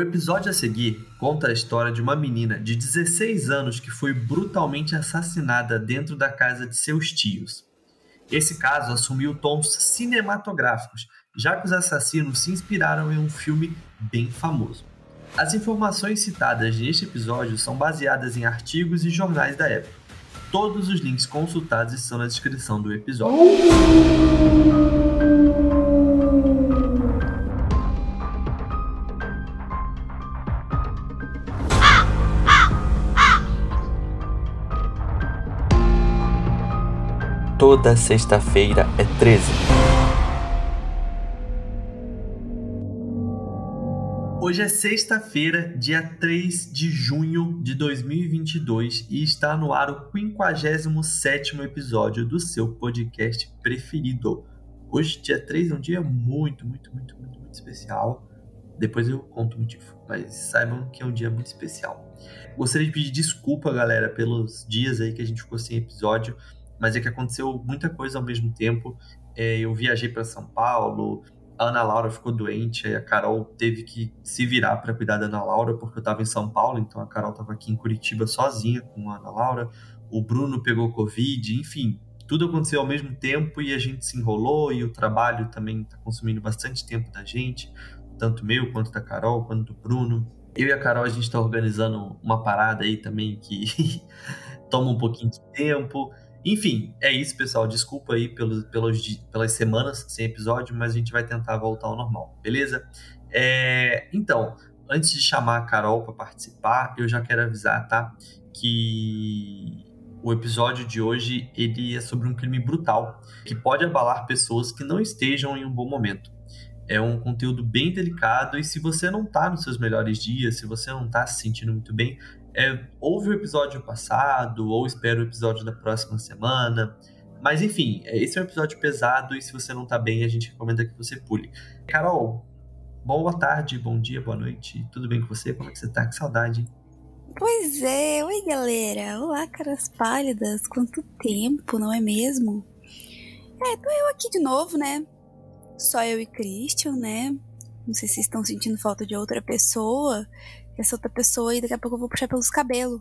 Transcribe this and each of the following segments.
O episódio a seguir conta a história de uma menina de 16 anos que foi brutalmente assassinada dentro da casa de seus tios. Esse caso assumiu tons cinematográficos, já que os assassinos se inspiraram em um filme bem famoso. As informações citadas neste episódio são baseadas em artigos e jornais da época. Todos os links consultados estão na descrição do episódio. Toda sexta-feira é 13. Hoje é sexta-feira, dia 3 de junho de 2022 e está no ar o 57º episódio do seu podcast preferido. Hoje, dia 3, é um dia muito, muito, muito, muito, muito especial. Depois eu conto o motivo, mas saibam que é um dia muito especial. Gostaria de pedir desculpa, galera, pelos dias aí que a gente ficou sem episódio mas é que aconteceu muita coisa ao mesmo tempo. É, eu viajei para São Paulo, a Ana Laura ficou doente, a Carol teve que se virar para cuidar da Ana Laura, porque eu estava em São Paulo, então a Carol estava aqui em Curitiba sozinha com a Ana Laura. O Bruno pegou Covid, enfim, tudo aconteceu ao mesmo tempo e a gente se enrolou e o trabalho também está consumindo bastante tempo da gente, tanto meu quanto da Carol, quanto do Bruno. Eu e a Carol a gente está organizando uma parada aí também que toma um pouquinho de tempo. Enfim, é isso, pessoal. Desculpa aí pelos, pelos, pelas semanas sem episódio, mas a gente vai tentar voltar ao normal, beleza? É, então, antes de chamar a Carol para participar, eu já quero avisar, tá? Que o episódio de hoje ele é sobre um crime brutal que pode abalar pessoas que não estejam em um bom momento. É um conteúdo bem delicado e se você não tá nos seus melhores dias, se você não tá se sentindo muito bem, é, ouve o episódio passado ou espera o episódio da próxima semana. Mas enfim, é, esse é um episódio pesado e se você não tá bem, a gente recomenda que você pule. Carol, boa tarde, bom dia, boa noite. Tudo bem com você? Como é que você tá? Que saudade. Pois é, oi galera. Olá, caras pálidas. Quanto tempo, não é mesmo? É, tô eu aqui de novo, né? Só eu e Christian, né? Não sei se estão sentindo falta de outra pessoa essa outra pessoa e daqui a pouco eu vou puxar pelos cabelos.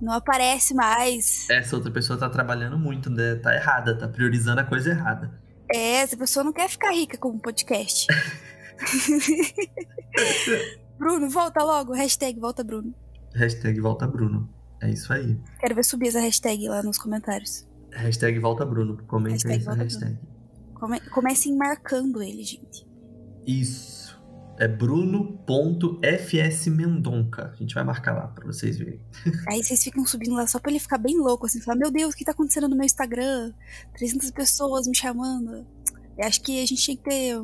Não aparece mais. Essa outra pessoa tá trabalhando muito, né? Tá errada, tá priorizando a coisa errada. É, essa pessoa não quer ficar rica com um podcast. Bruno, volta logo. Hashtag volta Bruno. Hashtag volta Bruno. É isso aí. Quero ver subir essa hashtag lá nos comentários. Hashtag volta Bruno. Comenta aí essa hashtag. Come comecem marcando ele, gente. Isso é bruno.fsmendonca. A gente vai marcar lá pra vocês verem. Aí vocês ficam subindo lá só pra ele ficar bem louco, assim, falar, meu Deus, o que tá acontecendo no meu Instagram? 300 pessoas me chamando. Eu acho que a gente tinha que ter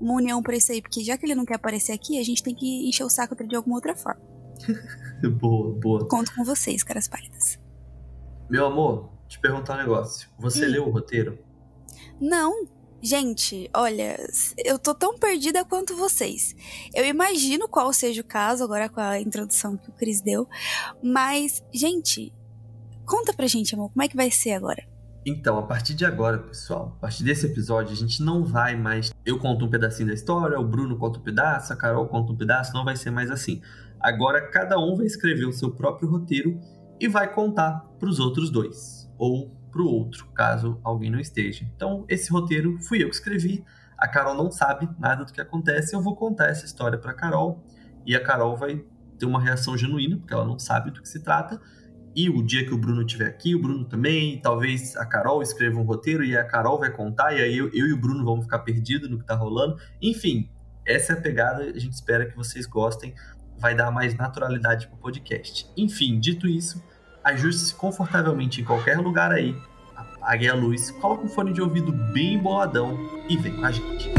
uma união pra isso aí, porque já que ele não quer aparecer aqui, a gente tem que encher o saco de alguma outra forma. boa, boa. Conto com vocês, caras pálidas. Meu amor, te perguntar um negócio. Você hum. leu o roteiro? Não, Gente, olha, eu tô tão perdida quanto vocês. Eu imagino qual seja o caso agora com a introdução que o Cris deu, mas, gente, conta pra gente, amor, como é que vai ser agora? Então, a partir de agora, pessoal, a partir desse episódio, a gente não vai mais. Eu conto um pedacinho da história, o Bruno conta um pedaço, a Carol conta um pedaço, não vai ser mais assim. Agora, cada um vai escrever o seu próprio roteiro e vai contar para os outros dois. Ou para o outro, caso alguém não esteja. Então, esse roteiro fui eu que escrevi. A Carol não sabe nada do que acontece. Eu vou contar essa história para a Carol e a Carol vai ter uma reação genuína, porque ela não sabe do que se trata. E o dia que o Bruno estiver aqui, o Bruno também, talvez a Carol escreva um roteiro e a Carol vai contar, e aí eu, eu e o Bruno vamos ficar perdidos no que está rolando. Enfim, essa é a pegada, a gente espera que vocês gostem, vai dar mais naturalidade para o podcast. Enfim, dito isso, ajuste-se confortavelmente em qualquer lugar aí, apague a luz, coloque um fone de ouvido bem boladão e vem com a gente.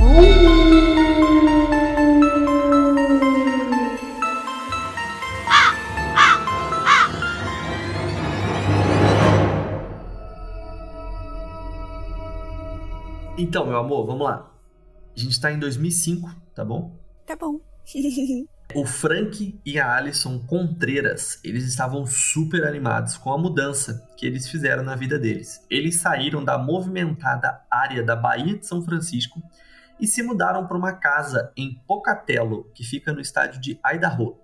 Então, meu amor, vamos lá. A gente tá em 2005, tá bom? Tá bom. O Frank e a Alison Contreras, eles estavam super animados com a mudança que eles fizeram na vida deles. Eles saíram da movimentada área da Baía de São Francisco e se mudaram para uma casa em Pocatello, que fica no estádio de Idaho.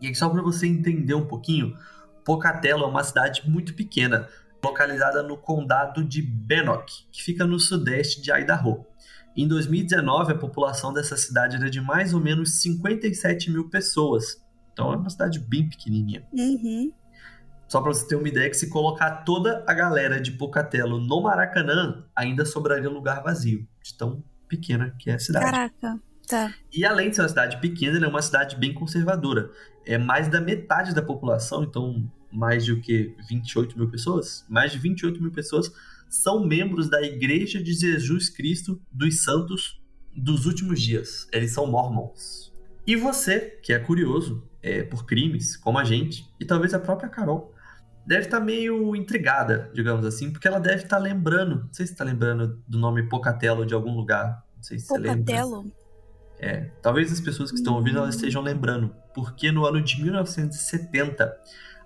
E aí, só para você entender um pouquinho, Pocatello é uma cidade muito pequena, localizada no condado de Bannock, que fica no sudeste de Idaho. Em 2019, a população dessa cidade era de mais ou menos 57 mil pessoas. Então é uma cidade bem pequenininha. Uhum. Só para você ter uma ideia que se colocar toda a galera de Pocatello no Maracanã, ainda sobraria lugar vazio, de tão pequena que é a cidade. Caraca, tá. E além de ser uma cidade pequena, ela é uma cidade bem conservadora. É mais da metade da população, então mais de o que? 28 mil pessoas? Mais de 28 mil pessoas são membros da Igreja de Jesus Cristo dos Santos dos Últimos Dias. Eles são mormons. E você, que é curioso é, por crimes, como a gente, e talvez a própria Carol, deve estar tá meio intrigada, digamos assim, porque ela deve estar tá lembrando, não sei se está lembrando do nome Pocatello de algum lugar, não sei se Pocatello? você lembra. É, talvez as pessoas que estão ouvindo elas estejam lembrando, porque no ano de 1970,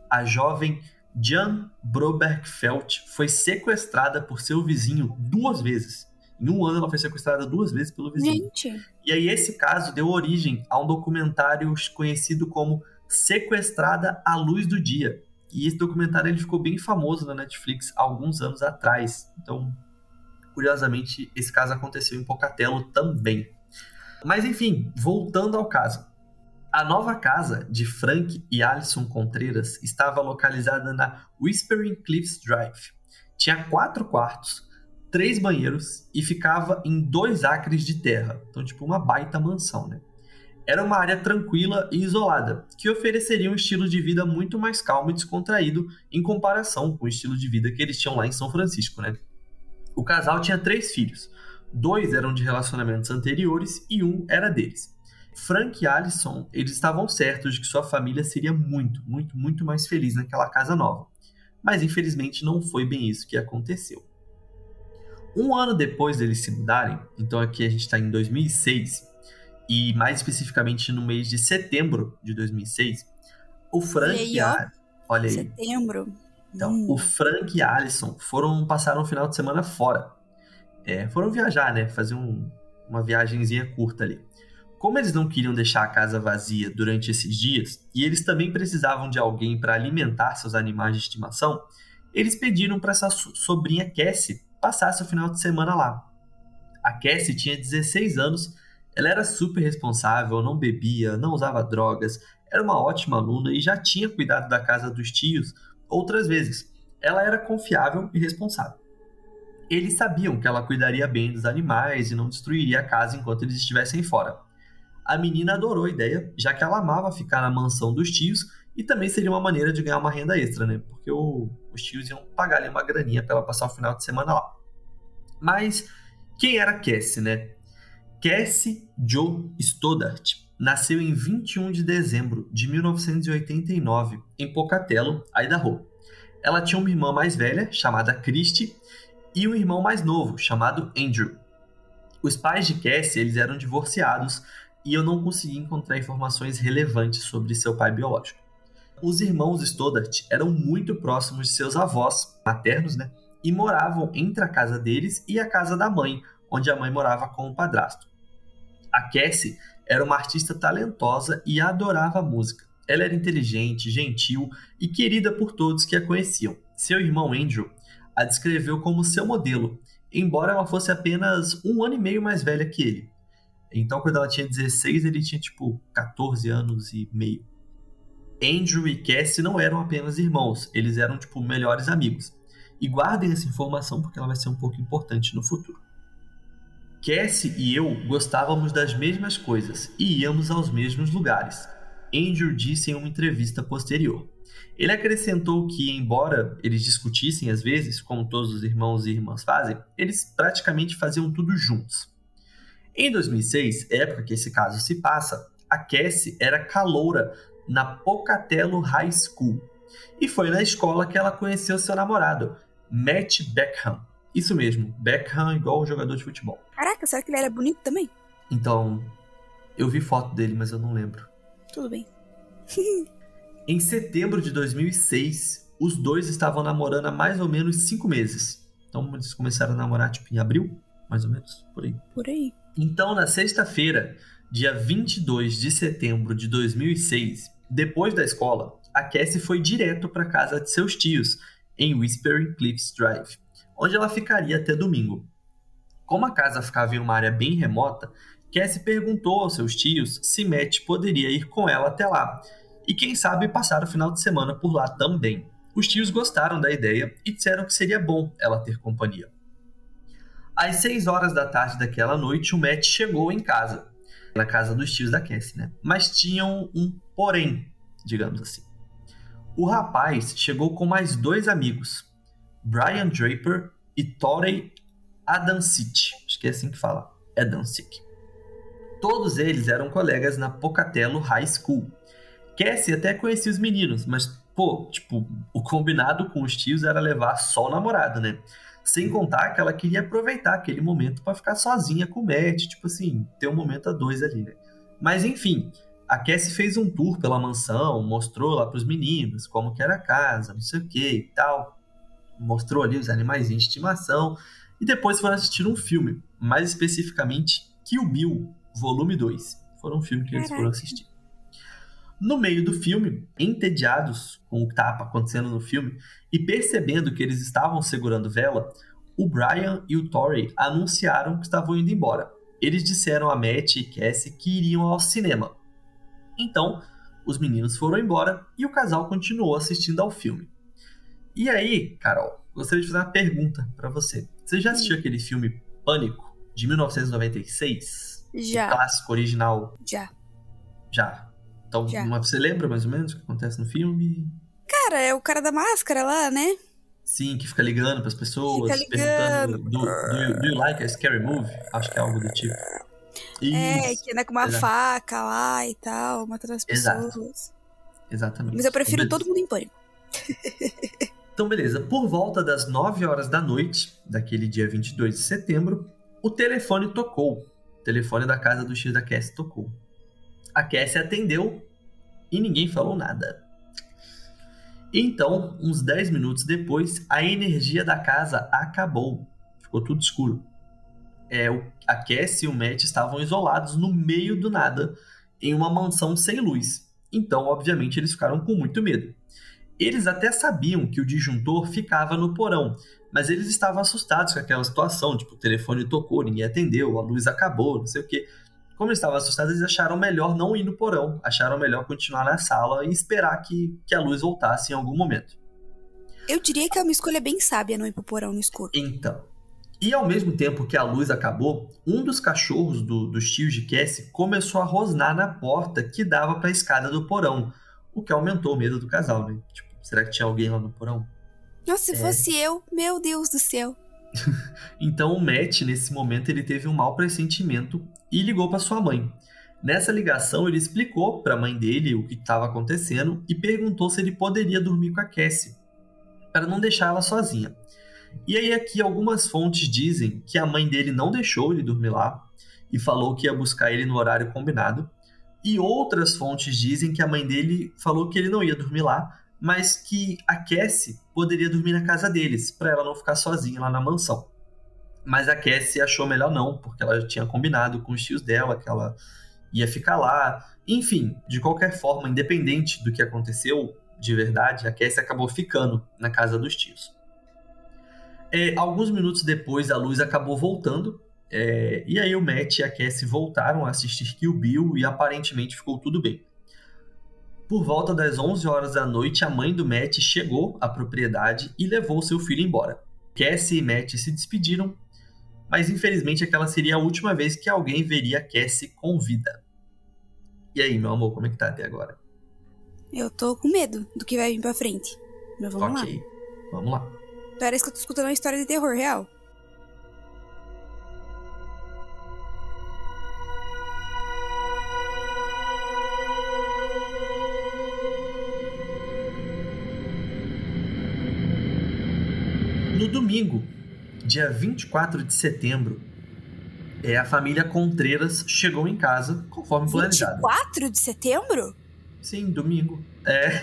a jovem Jan Brobergfeld foi sequestrada por seu vizinho duas vezes. Em um ano ela foi sequestrada duas vezes pelo vizinho. Gente. E aí esse caso deu origem a um documentário conhecido como Sequestrada à Luz do Dia, e esse documentário ele ficou bem famoso na Netflix alguns anos atrás. Então, curiosamente, esse caso aconteceu em Pocatello também. Mas enfim, voltando ao caso. A nova casa de Frank e Alison Contreras estava localizada na Whispering Cliffs Drive. Tinha quatro quartos, três banheiros e ficava em dois acres de terra. Então, tipo, uma baita mansão, né? Era uma área tranquila e isolada, que ofereceria um estilo de vida muito mais calmo e descontraído em comparação com o estilo de vida que eles tinham lá em São Francisco, né? O casal tinha três filhos. Dois eram de relacionamentos anteriores e um era deles. Frank e Alison, eles estavam certos de que sua família seria muito, muito, muito mais feliz naquela casa nova. Mas infelizmente não foi bem isso que aconteceu. Um ano depois deles se mudarem, então aqui a gente está em 2006, e mais especificamente no mês de setembro de 2006, o Frank aí, e a... Olha aí. Setembro. Então, Hum. o Frank e a Alison foram passar um final de semana fora. É, foram viajar, né? Fazer um- uma viagenzinha curta ali. Como eles não queriam deixar a casa vazia durante esses dias, e eles também precisavam de alguém para alimentar seus animais de estimação, eles pediram para essa so- sobrinha Cassie passasse o final de semana lá. A Cassie tinha 16 anos, ela era super responsável, não bebia, não usava drogas, era uma ótima aluna e já tinha cuidado da casa dos tios outras vezes. Ela era confiável e responsável. Eles sabiam que ela cuidaria bem dos animais e não destruiria a casa enquanto eles estivessem fora. A menina adorou a ideia, já que ela amava ficar na mansão dos tios e também seria uma maneira de ganhar uma renda extra, né? Porque o- os tios iam pagar ali uma graninha para ela passar o final de semana lá. Mas quem era Cassie, né? Cassie Joe Stoddart nasceu em 21 de dezembro de 1989 em Pocatello, Idaho. Ela tinha uma irmã mais velha, chamada Christy, e um irmão mais novo, chamado Andrew. Os pais de Cassie eles eram divorciados e eu não consegui encontrar informações relevantes sobre seu pai biológico. Os irmãos Stoddart eram muito próximos de seus avós maternos, né? E moravam entre a casa deles e a casa da mãe, onde a mãe morava com o padrasto. A Cassie era uma artista talentosa e adorava música. Ela era inteligente, gentil e querida por todos que a conheciam. Seu irmão Andrew a descreveu como seu modelo, embora ela fosse apenas um ano e meio mais velha que ele. Então, quando ela tinha 16, ele tinha tipo 14 anos e meio. Andrew e Cassie não eram apenas irmãos, eles eram tipo melhores amigos. E guardem essa informação porque ela vai ser um pouco importante no futuro. Cassie e eu gostávamos das mesmas coisas e íamos aos mesmos lugares. Andrew disse em uma entrevista posterior. Ele acrescentou que, embora eles discutissem às vezes, como todos os irmãos e irmãs fazem, eles praticamente faziam tudo juntos. Em 2006, época que esse caso se passa, a Cassie era caloura na Pocatello High School e foi na escola que ela conheceu seu namorado, Matt Beckham. Isso mesmo, Beckham igual o jogador de futebol. Caraca, será que ele era bonito também? Então, eu vi foto dele, mas eu não lembro. Tudo bem. Em setembro de 2006, os dois estavam namorando há mais ou menos cinco meses. Então eles começaram a namorar tipo em abril, mais ou menos, por aí. Por aí. Então, na sexta-feira, dia 22 de setembro de 2006, depois da escola, a Cassie foi direto para casa de seus tios, em Whispering Cliffs Drive, onde ela ficaria até domingo. Como a casa ficava em uma área bem remota, Cassie perguntou aos seus tios se Matt poderia ir com ela até lá, e quem sabe passar o final de semana por lá também. Os tios gostaram da ideia e disseram que seria bom ela ter companhia. Às 6 horas da tarde daquela noite, o Matt chegou em casa, na casa dos tios da Cassie, né? Mas tinham um porém, digamos assim. O rapaz chegou com mais dois amigos, Brian Draper e Torrey Adamsic. Acho que é assim que fala, Adamsic. Todos eles eram colegas na Pocatello High School. Cassie até conhecia os meninos, mas, pô, tipo, o combinado com os tios era levar só o namorado, né? Sem contar que ela queria aproveitar aquele momento para ficar sozinha com o Matt, tipo assim, ter um momento a dois ali, né? Mas enfim, a Cassie fez um tour pela mansão, mostrou lá pros meninos como que era a casa, não sei o que e tal. Mostrou ali os animais de estimação. E depois foram assistir um filme, mais especificamente Kill Bill, volume 2. Foram um filme que eles foram assistir. No meio do filme, entediados com o que estava acontecendo no filme e percebendo que eles estavam segurando vela, o Brian e o Tori anunciaram que estavam indo embora. Eles disseram a Matt e Cassie que iriam ao cinema. Então, os meninos foram embora e o casal continuou assistindo ao filme. E aí, Carol, gostaria de fazer uma pergunta para você. Você já assistiu aquele filme Pânico, de 1996? Já. O clássico original? Já. Já. Então, Já. mas você lembra mais ou menos o que acontece no filme? Cara, é o cara da máscara lá, né? Sim, que fica ligando pras pessoas, Fica perguntando ligando. do, do, do you like a scary movie? Acho que é algo do tipo. É, Isso, que anda com uma exato. faca lá e tal, matando as Exato. pessoas. exatamente. Mas eu prefiro Então, todo mundo em pânico. Então, beleza. Por volta das 9 horas da noite, daquele dia 22 de setembro, o telefone tocou. O telefone da casa do X da Cassie tocou. A Cassie atendeu e ninguém falou nada. Então, uns 10 minutos depois, a energia da casa acabou. Ficou tudo escuro. É, a Cassie e o Matt estavam isolados no meio do nada, em uma mansão sem luz. Então, obviamente, eles ficaram com muito medo. Eles até sabiam que o disjuntor ficava no porão, mas eles estavam assustados com aquela situação, tipo, o telefone tocou, ninguém atendeu, a luz acabou, não sei o quê. Como eles estavam assustados, eles acharam melhor não ir no porão, acharam melhor continuar na sala e esperar que, que a luz voltasse em algum momento. Eu diria que é uma escolha bem sábia não ir pro porão no escuro. Então, e ao mesmo tempo que a luz acabou, um dos cachorros do- dos tios de Cassie começou a rosnar na porta que dava para a escada do porão, o que aumentou o medo do casal, né? Tipo, será que tinha alguém lá no porão? Nossa, se É. fosse eu, meu Deus do céu. Então o Matt, nesse momento, ele teve um mau pressentimento e ligou para sua mãe. Nessa ligação, ele explicou para a mãe dele o que estava acontecendo e perguntou se ele poderia dormir com a Cassie, para não deixar ela sozinha. E aí aqui algumas fontes dizem que a mãe dele não deixou ele dormir lá e falou que ia buscar ele no horário combinado. E outras fontes dizem que a mãe dele falou que ele não ia dormir lá, mas que a Cassie poderia dormir na casa deles, para ela não ficar sozinha lá na mansão. Mas a Cassie achou melhor não, porque ela tinha combinado com os tios dela que ela ia ficar lá. Enfim, de qualquer forma, independente do que aconteceu de verdade, a Cassie acabou ficando na casa dos tios. É, alguns minutos depois, a luz acabou voltando. é, e aí o Matt e a Cassie voltaram a assistir Kill Bill e aparentemente ficou tudo bem. Por volta das 11 horas da noite, a mãe do Matt chegou à propriedade e levou seu filho embora. Cassie e Matt se despediram, mas infelizmente aquela seria a última vez que alguém veria Cassie com vida. E aí, meu amor, como é que tá até agora? Eu tô com medo do que vai vir pra frente. Mas vamos lá. ok, vamos lá. Parece que eu tô escutando uma história de terror real. Domingo, dia 24 de setembro, é, a família Contreiras chegou em casa conforme planejado. 24 de setembro? Sim, domingo. É.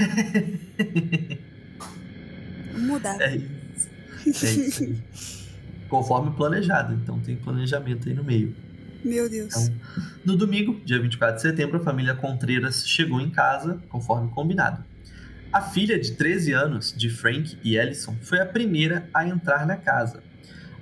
Vamos mudar. É isso. É isso aí. conforme planejado. Então tem planejamento aí no meio. Meu Deus. Então, no domingo, dia 24 de setembro, a família Contreras chegou em casa, conforme combinado. A filha de 13 anos, de Frank e Ellison, foi a primeira a entrar na casa.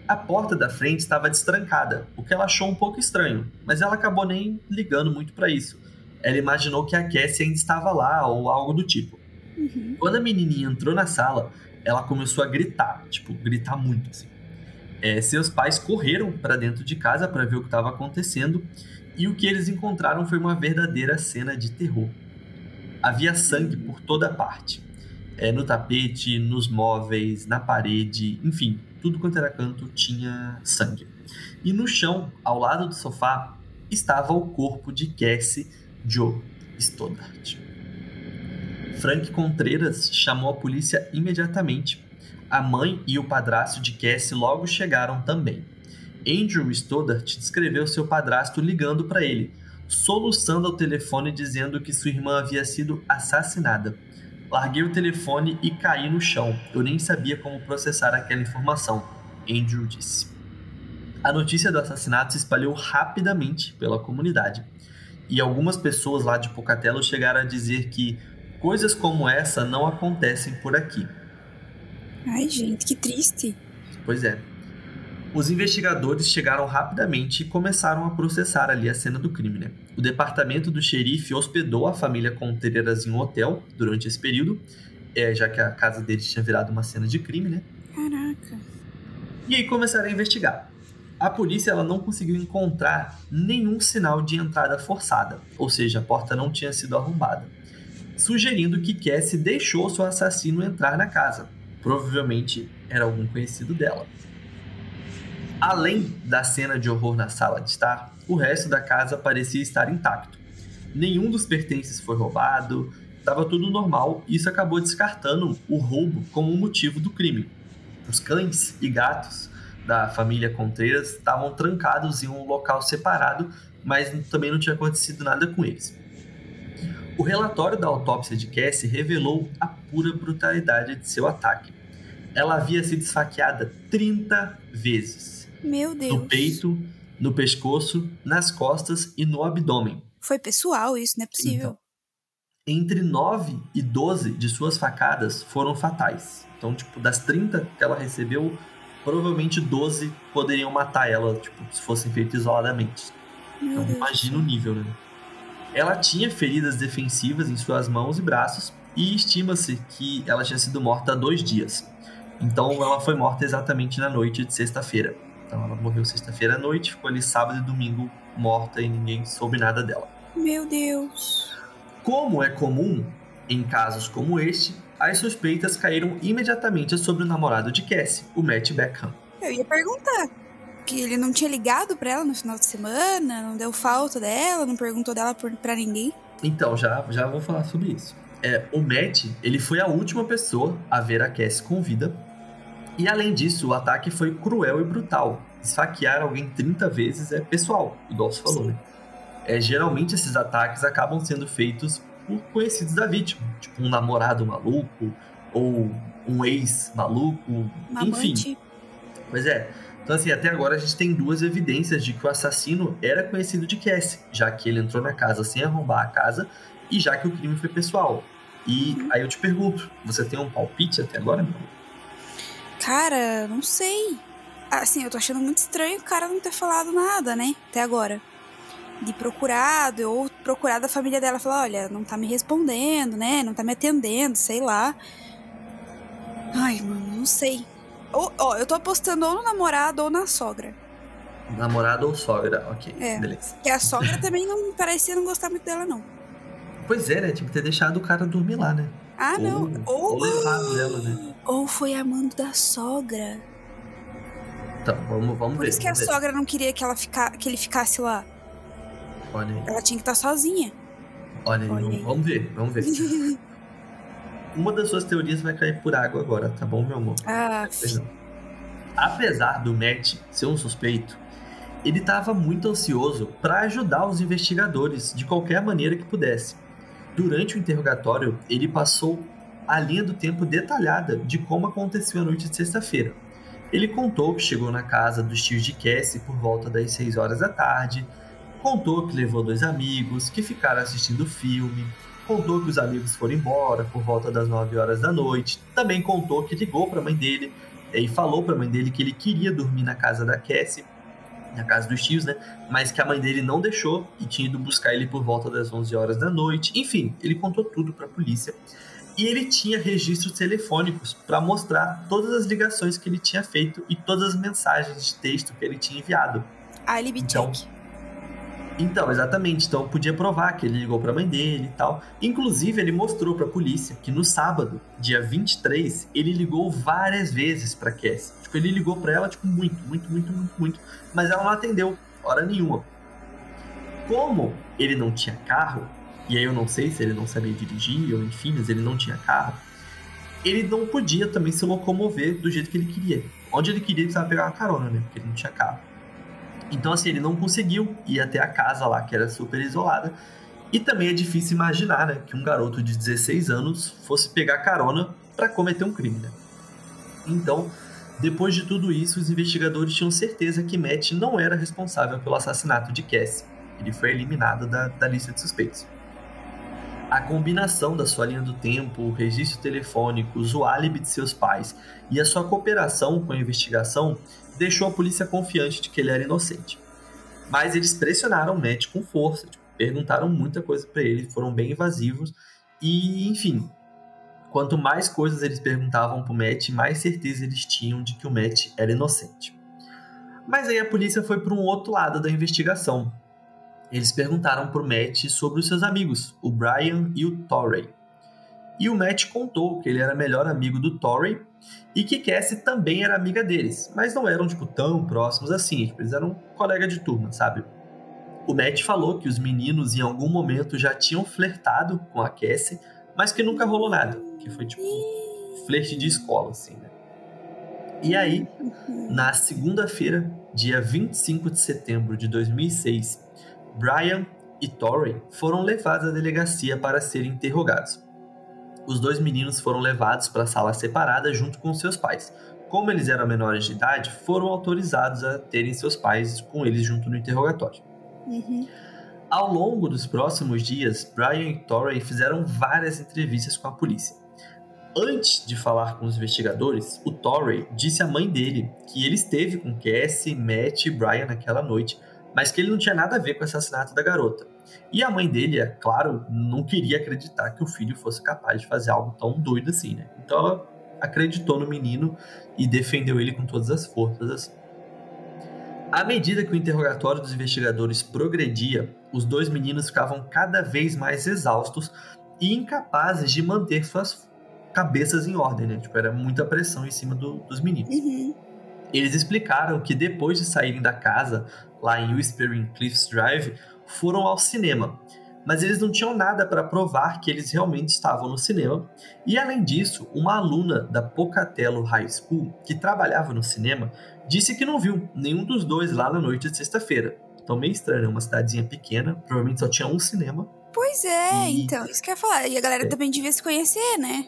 A porta da frente estava destrancada, o que ela achou um pouco estranho, mas ela acabou nem ligando muito para isso. Ela imaginou que a Cassie ainda estava lá ou algo do tipo. Uhum. Quando a menininha entrou na sala, ela começou a gritar, tipo, gritar muito assim. É, seus pais correram para dentro de casa para ver o que estava acontecendo e o que eles encontraram foi uma verdadeira cena de terror. Havia sangue por toda parte. É, no tapete, nos móveis, na parede, enfim, tudo quanto era canto tinha sangue. E no chão, ao lado do sofá, estava o corpo de Cassie Joe Stoddart. Frank Contreras chamou a polícia imediatamente. A mãe e o padrasto de Cassie logo chegaram também. Andrew Stoddart descreveu seu padrasto ligando para ele, soluçando ao telefone dizendo que sua irmã havia sido assassinada. Larguei o telefone e caí no chão. Eu nem sabia como processar aquela informação, Andrew disse. A notícia do assassinato se espalhou rapidamente pela comunidade, e algumas pessoas lá de Pocatello chegaram a dizer que coisas como essa não acontecem por aqui. Ai, gente, que triste. Pois é. Os investigadores chegaram rapidamente e começaram a processar ali a cena do crime, né? O departamento do xerife hospedou a família Contreiras em um hotel durante esse período, é, já que a casa deles tinha virado uma cena de crime, né? Caraca. E aí começaram a investigar. A polícia ela não conseguiu encontrar nenhum sinal de entrada forçada, ou seja, a porta não tinha sido arrombada, sugerindo que Cassie deixou seu assassino entrar na casa. Provavelmente era algum conhecido dela. Além da cena de horror na sala de estar, o resto da casa parecia estar intacto. Nenhum dos pertences foi roubado, estava tudo normal e isso acabou descartando o roubo como motivo do crime. Os cães e gatos da família Contreiras estavam trancados em um local separado, mas também não tinha acontecido nada com eles. O relatório da autópsia de Cassie revelou a pura brutalidade de seu ataque. Ela havia sido esfaqueada 30 vezes. Meu Deus. No peito, no pescoço, nas costas e no abdômen. Foi pessoal isso, não é possível. Então, entre 9 e 12 de suas facadas foram fatais. Então, tipo, das 30 que ela recebeu, provavelmente 12 poderiam matar ela, tipo, se fossem feitas isoladamente. Meu Então, imagina o nível, né? Ela tinha feridas defensivas em suas mãos e braços e estima-se que ela tinha sido morta há dois dias. Então, ela foi morta exatamente na noite de sexta-feira. Então, ela morreu sexta-feira à noite, ficou ali sábado e domingo morta e ninguém soube nada dela. Meu Deus. Como é comum em casos como este, as suspeitas caíram imediatamente sobre o namorado de Cassie, o Matt Beckham. Eu ia perguntar. Que ele não tinha ligado pra ela no final de semana, não deu falta dela, não perguntou dela por, pra ninguém. Então, já, já vou falar sobre isso. É, o Matt, ele foi a última pessoa a ver a Cassie com vida. E além disso, o ataque foi cruel e brutal. Esfaquear alguém 30 vezes é pessoal, igual você falou, né? É, geralmente esses ataques acabam sendo feitos por conhecidos da vítima, tipo um namorado maluco ou um ex maluco, enfim. Pois é. Então, assim, até agora a gente tem duas evidências de que o assassino era conhecido de Cassie, já que ele entrou na casa sem arrombar a casa e já que o crime foi pessoal. E aí eu te pergunto, você tem um palpite até agora, meu? Cara, não sei. Assim, eu tô achando muito estranho o cara não ter falado nada, né? Até agora. De procurado, ou procurar da família dela falar, olha, não tá me respondendo, né? Não tá me atendendo, sei lá. Ai, mano, não sei. Ou, ó, eu tô apostando ou no namorado ou na sogra. Namorado ou sogra? Ok, É. beleza. Que a sogra também não parecia não gostar muito dela, não. Pois é, né? Tinha que ter deixado o cara dormir lá, né? Ah, não. Ou, ou Ou, levar dela, né? Ou foi amando da sogra. Então, vamos, vamos Por ver. isso que a ver. sogra não queria que, ela fica, que ele ficasse lá. Olha aí, Ela tinha que estar sozinha. olha aí, Olha vamos, aí. vamos ver, vamos ver. Uma das suas teorias vai cair por água agora, tá bom, meu amor? Ah. Apesar do Matt ser um suspeito, ele estava muito ansioso para ajudar os investigadores de qualquer maneira que pudesse. Durante o interrogatório, ele passou a linha do tempo detalhada de como aconteceu a noite de sexta-feira. Ele contou que chegou na casa dos tios de Cassie por volta das 6 horas da tarde, contou que levou dois amigos, que ficaram assistindo o filme, contou que os amigos foram embora por volta das 9 horas da noite, também contou que ligou para a mãe dele e falou para a mãe dele que ele queria dormir na casa da Cassie, na casa dos tios, né? Mas que a mãe dele não deixou e tinha ido buscar ele por volta das 11 horas da noite. Enfim, ele contou tudo para a polícia. E ele tinha registros telefônicos para mostrar todas as ligações que ele tinha feito e todas as mensagens de texto que ele tinha enviado. Alibi então, check. Então, exatamente. Então, podia provar que ele ligou para a mãe dele e tal. Inclusive, ele mostrou para a polícia que no sábado, dia 23, ele ligou várias vezes para Cassie. Tipo, ele ligou para ela, tipo, muito, muito, muito, muito, muito. Mas ela não atendeu, hora nenhuma. Como ele não tinha carro, e aí eu não sei se ele não sabia dirigir, ou enfim, mas ele não tinha carro, ele não podia também se locomover do jeito que ele queria. Onde ele queria, ele precisava pegar uma carona, né? Porque ele não tinha carro. Então, assim, ele não conseguiu ir até a casa lá, que era super isolada. E também é difícil imaginar, né, que um garoto de 16 anos fosse pegar carona para cometer um crime, né? Então, depois de tudo isso, os investigadores tinham certeza que Matt não era responsável pelo assassinato de Cassie. Ele foi eliminado da, da lista de suspeitos. A combinação da sua linha do tempo, o registro telefônico, o álibi de seus pais e a sua cooperação com a investigação deixou a polícia confiante de que ele era inocente. Mas eles pressionaram o Matt com força, tipo, perguntaram muita coisa para ele, foram bem invasivos e, enfim, quanto mais coisas eles perguntavam pro Matt, mais certeza eles tinham de que o Matt era inocente. Mas aí a polícia foi para um outro lado da investigação. Eles perguntaram pro Matt sobre os seus amigos, o Brian e o Torrey. E o Matt contou que ele era melhor amigo do Torrey e que Cassie também era amiga deles, mas não eram tipo tão próximos assim, tipo, eles eram colega de turma, sabe? O Matt falou que os meninos em algum momento já tinham flertado com a Cassie, mas que nunca rolou nada, que foi tipo flerte de escola assim, né? E aí, na segunda-feira, dia 25 de setembro de 2006, Brian e Torrey foram levados à delegacia para serem interrogados os dois meninos foram levados para a sala separada junto com seus pais. Como eles eram menores de idade, foram autorizados a terem seus pais com eles junto no interrogatório. Uhum. Ao longo dos próximos dias, Brian e Torrey fizeram várias entrevistas com a polícia. Antes de falar com os investigadores, o Torrey disse à mãe dele que ele esteve com Cassie, Matt e Brian naquela noite, mas que ele não tinha nada a ver com o assassinato da garota. E a mãe dele, é claro, não queria acreditar que o filho fosse capaz de fazer algo tão doido assim, né? Então ela acreditou no menino e defendeu ele com todas as forças assim. À medida que o interrogatório dos investigadores progredia, os dois meninos ficavam cada vez mais exaustos e incapazes de manter suas cabeças em ordem, né? Tipo, era muita pressão em cima do, dos meninos. Uhum. Eles explicaram que depois de saírem da casa, lá em Whispering Cliffs Drive, foram ao cinema. Mas eles não tinham nada para provar que eles realmente estavam no cinema. E além disso, uma aluna da Pocatello High School, que trabalhava no cinema, disse que não viu nenhum dos dois lá na noite de sexta-feira. Então, meio estranho, né? uma cidadezinha pequena, provavelmente só tinha um cinema. Pois é, e... então, isso que eu ia falar. E a galera é. também devia se conhecer, né?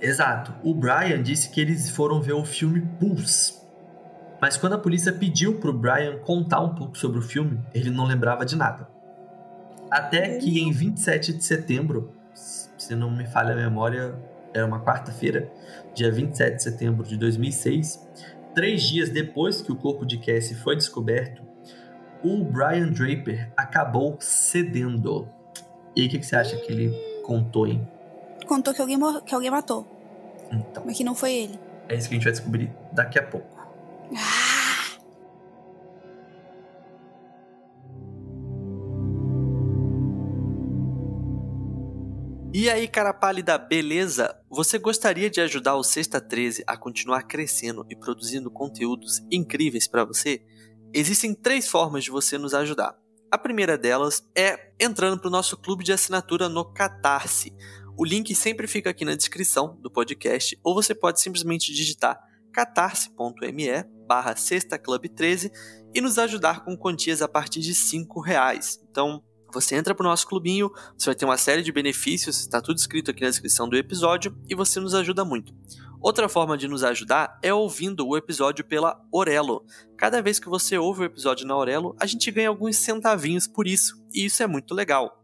Exato. O Brian disse que eles foram ver o filme Pulse. Mas quando a polícia pediu pro Brian contar um pouco sobre o filme, ele não lembrava de nada. Até que em 27 de setembro, se não me falha a memória, era uma quarta-feira, dia 27 de setembro de 2006, três dias depois que o corpo de Cassie foi descoberto, o Brian Draper acabou cedendo. E aí, o que, que, você acha que ele contou, hein? Contou que alguém, que alguém matou. Então. Mas que não foi ele. É isso que a gente vai descobrir daqui a pouco. Ah! E aí, cara pálida, beleza? Você gostaria de ajudar o Sexta 13 a continuar crescendo e produzindo conteúdos incríveis para você? Existem três formas de você nos ajudar. A primeira delas é entrando para o nosso clube de assinatura no Catarse. O link sempre fica aqui na descrição do podcast, ou você pode simplesmente digitar catarse.me barra Sexta Club 13 e nos ajudar com quantias a partir de R$ reais. Então, você entra para o nosso clubinho, você vai ter uma série de benefícios, está tudo escrito aqui na descrição do episódio e você nos ajuda muito. Outra forma de nos ajudar é ouvindo o episódio pela Orelo. Cada vez que você ouve o episódio na Orelo, a gente ganha alguns centavinhos por isso, e isso é muito legal.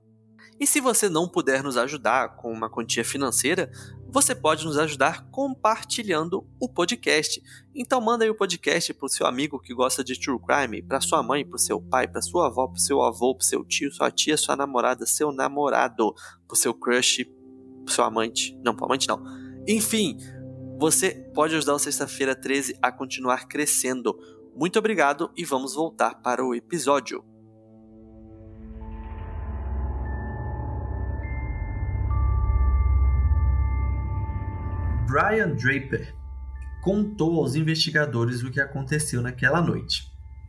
E se você não puder nos ajudar com uma quantia financeira, você pode nos ajudar compartilhando o podcast. Então manda aí o podcast para o seu amigo que gosta de true crime, para sua mãe, para o seu pai, para sua avó, para o seu avô, para o seu tio, sua tia, sua namorada, seu namorado, para o seu crush, para seu amante. Não, para amante não. Enfim, você pode ajudar o Sexta-feira 13 a continuar crescendo. Muito obrigado e vamos voltar para o episódio. Brian Draper contou aos investigadores o que aconteceu naquela noite,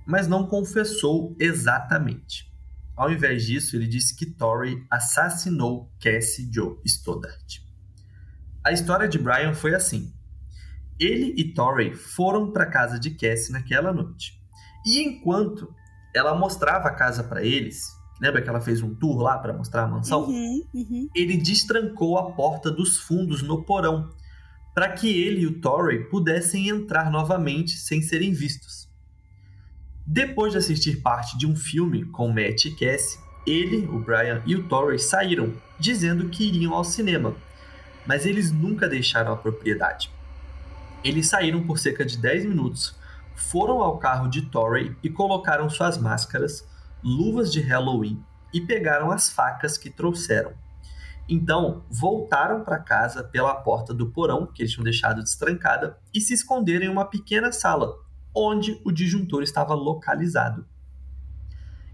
mas não confessou exatamente. Ao invés disso, ele disse que Torrey assassinou Cassie Joe Stoddart. A história de Brian foi assim. Ele e Torrey foram para a casa de Cassie naquela noite. E enquanto ela mostrava a casa para eles, lembra que ela fez um tour lá para mostrar a mansão? Uhum, uhum. Ele destrancou a porta dos fundos no porão para que ele e o Torrey pudessem entrar novamente sem serem vistos. Depois de assistir parte de um filme com Matt e Cassie, ele, o Brian e o Torrey saíram, dizendo que iriam ao cinema, mas eles nunca deixaram a propriedade. Eles saíram por cerca de 10 minutos, foram ao carro de Torrey e colocaram suas máscaras, luvas de Halloween e pegaram as facas que trouxeram. Então, voltaram para casa pela porta do porão, que eles tinham deixado destrancada, e se esconderam em uma pequena sala, onde o disjuntor estava localizado.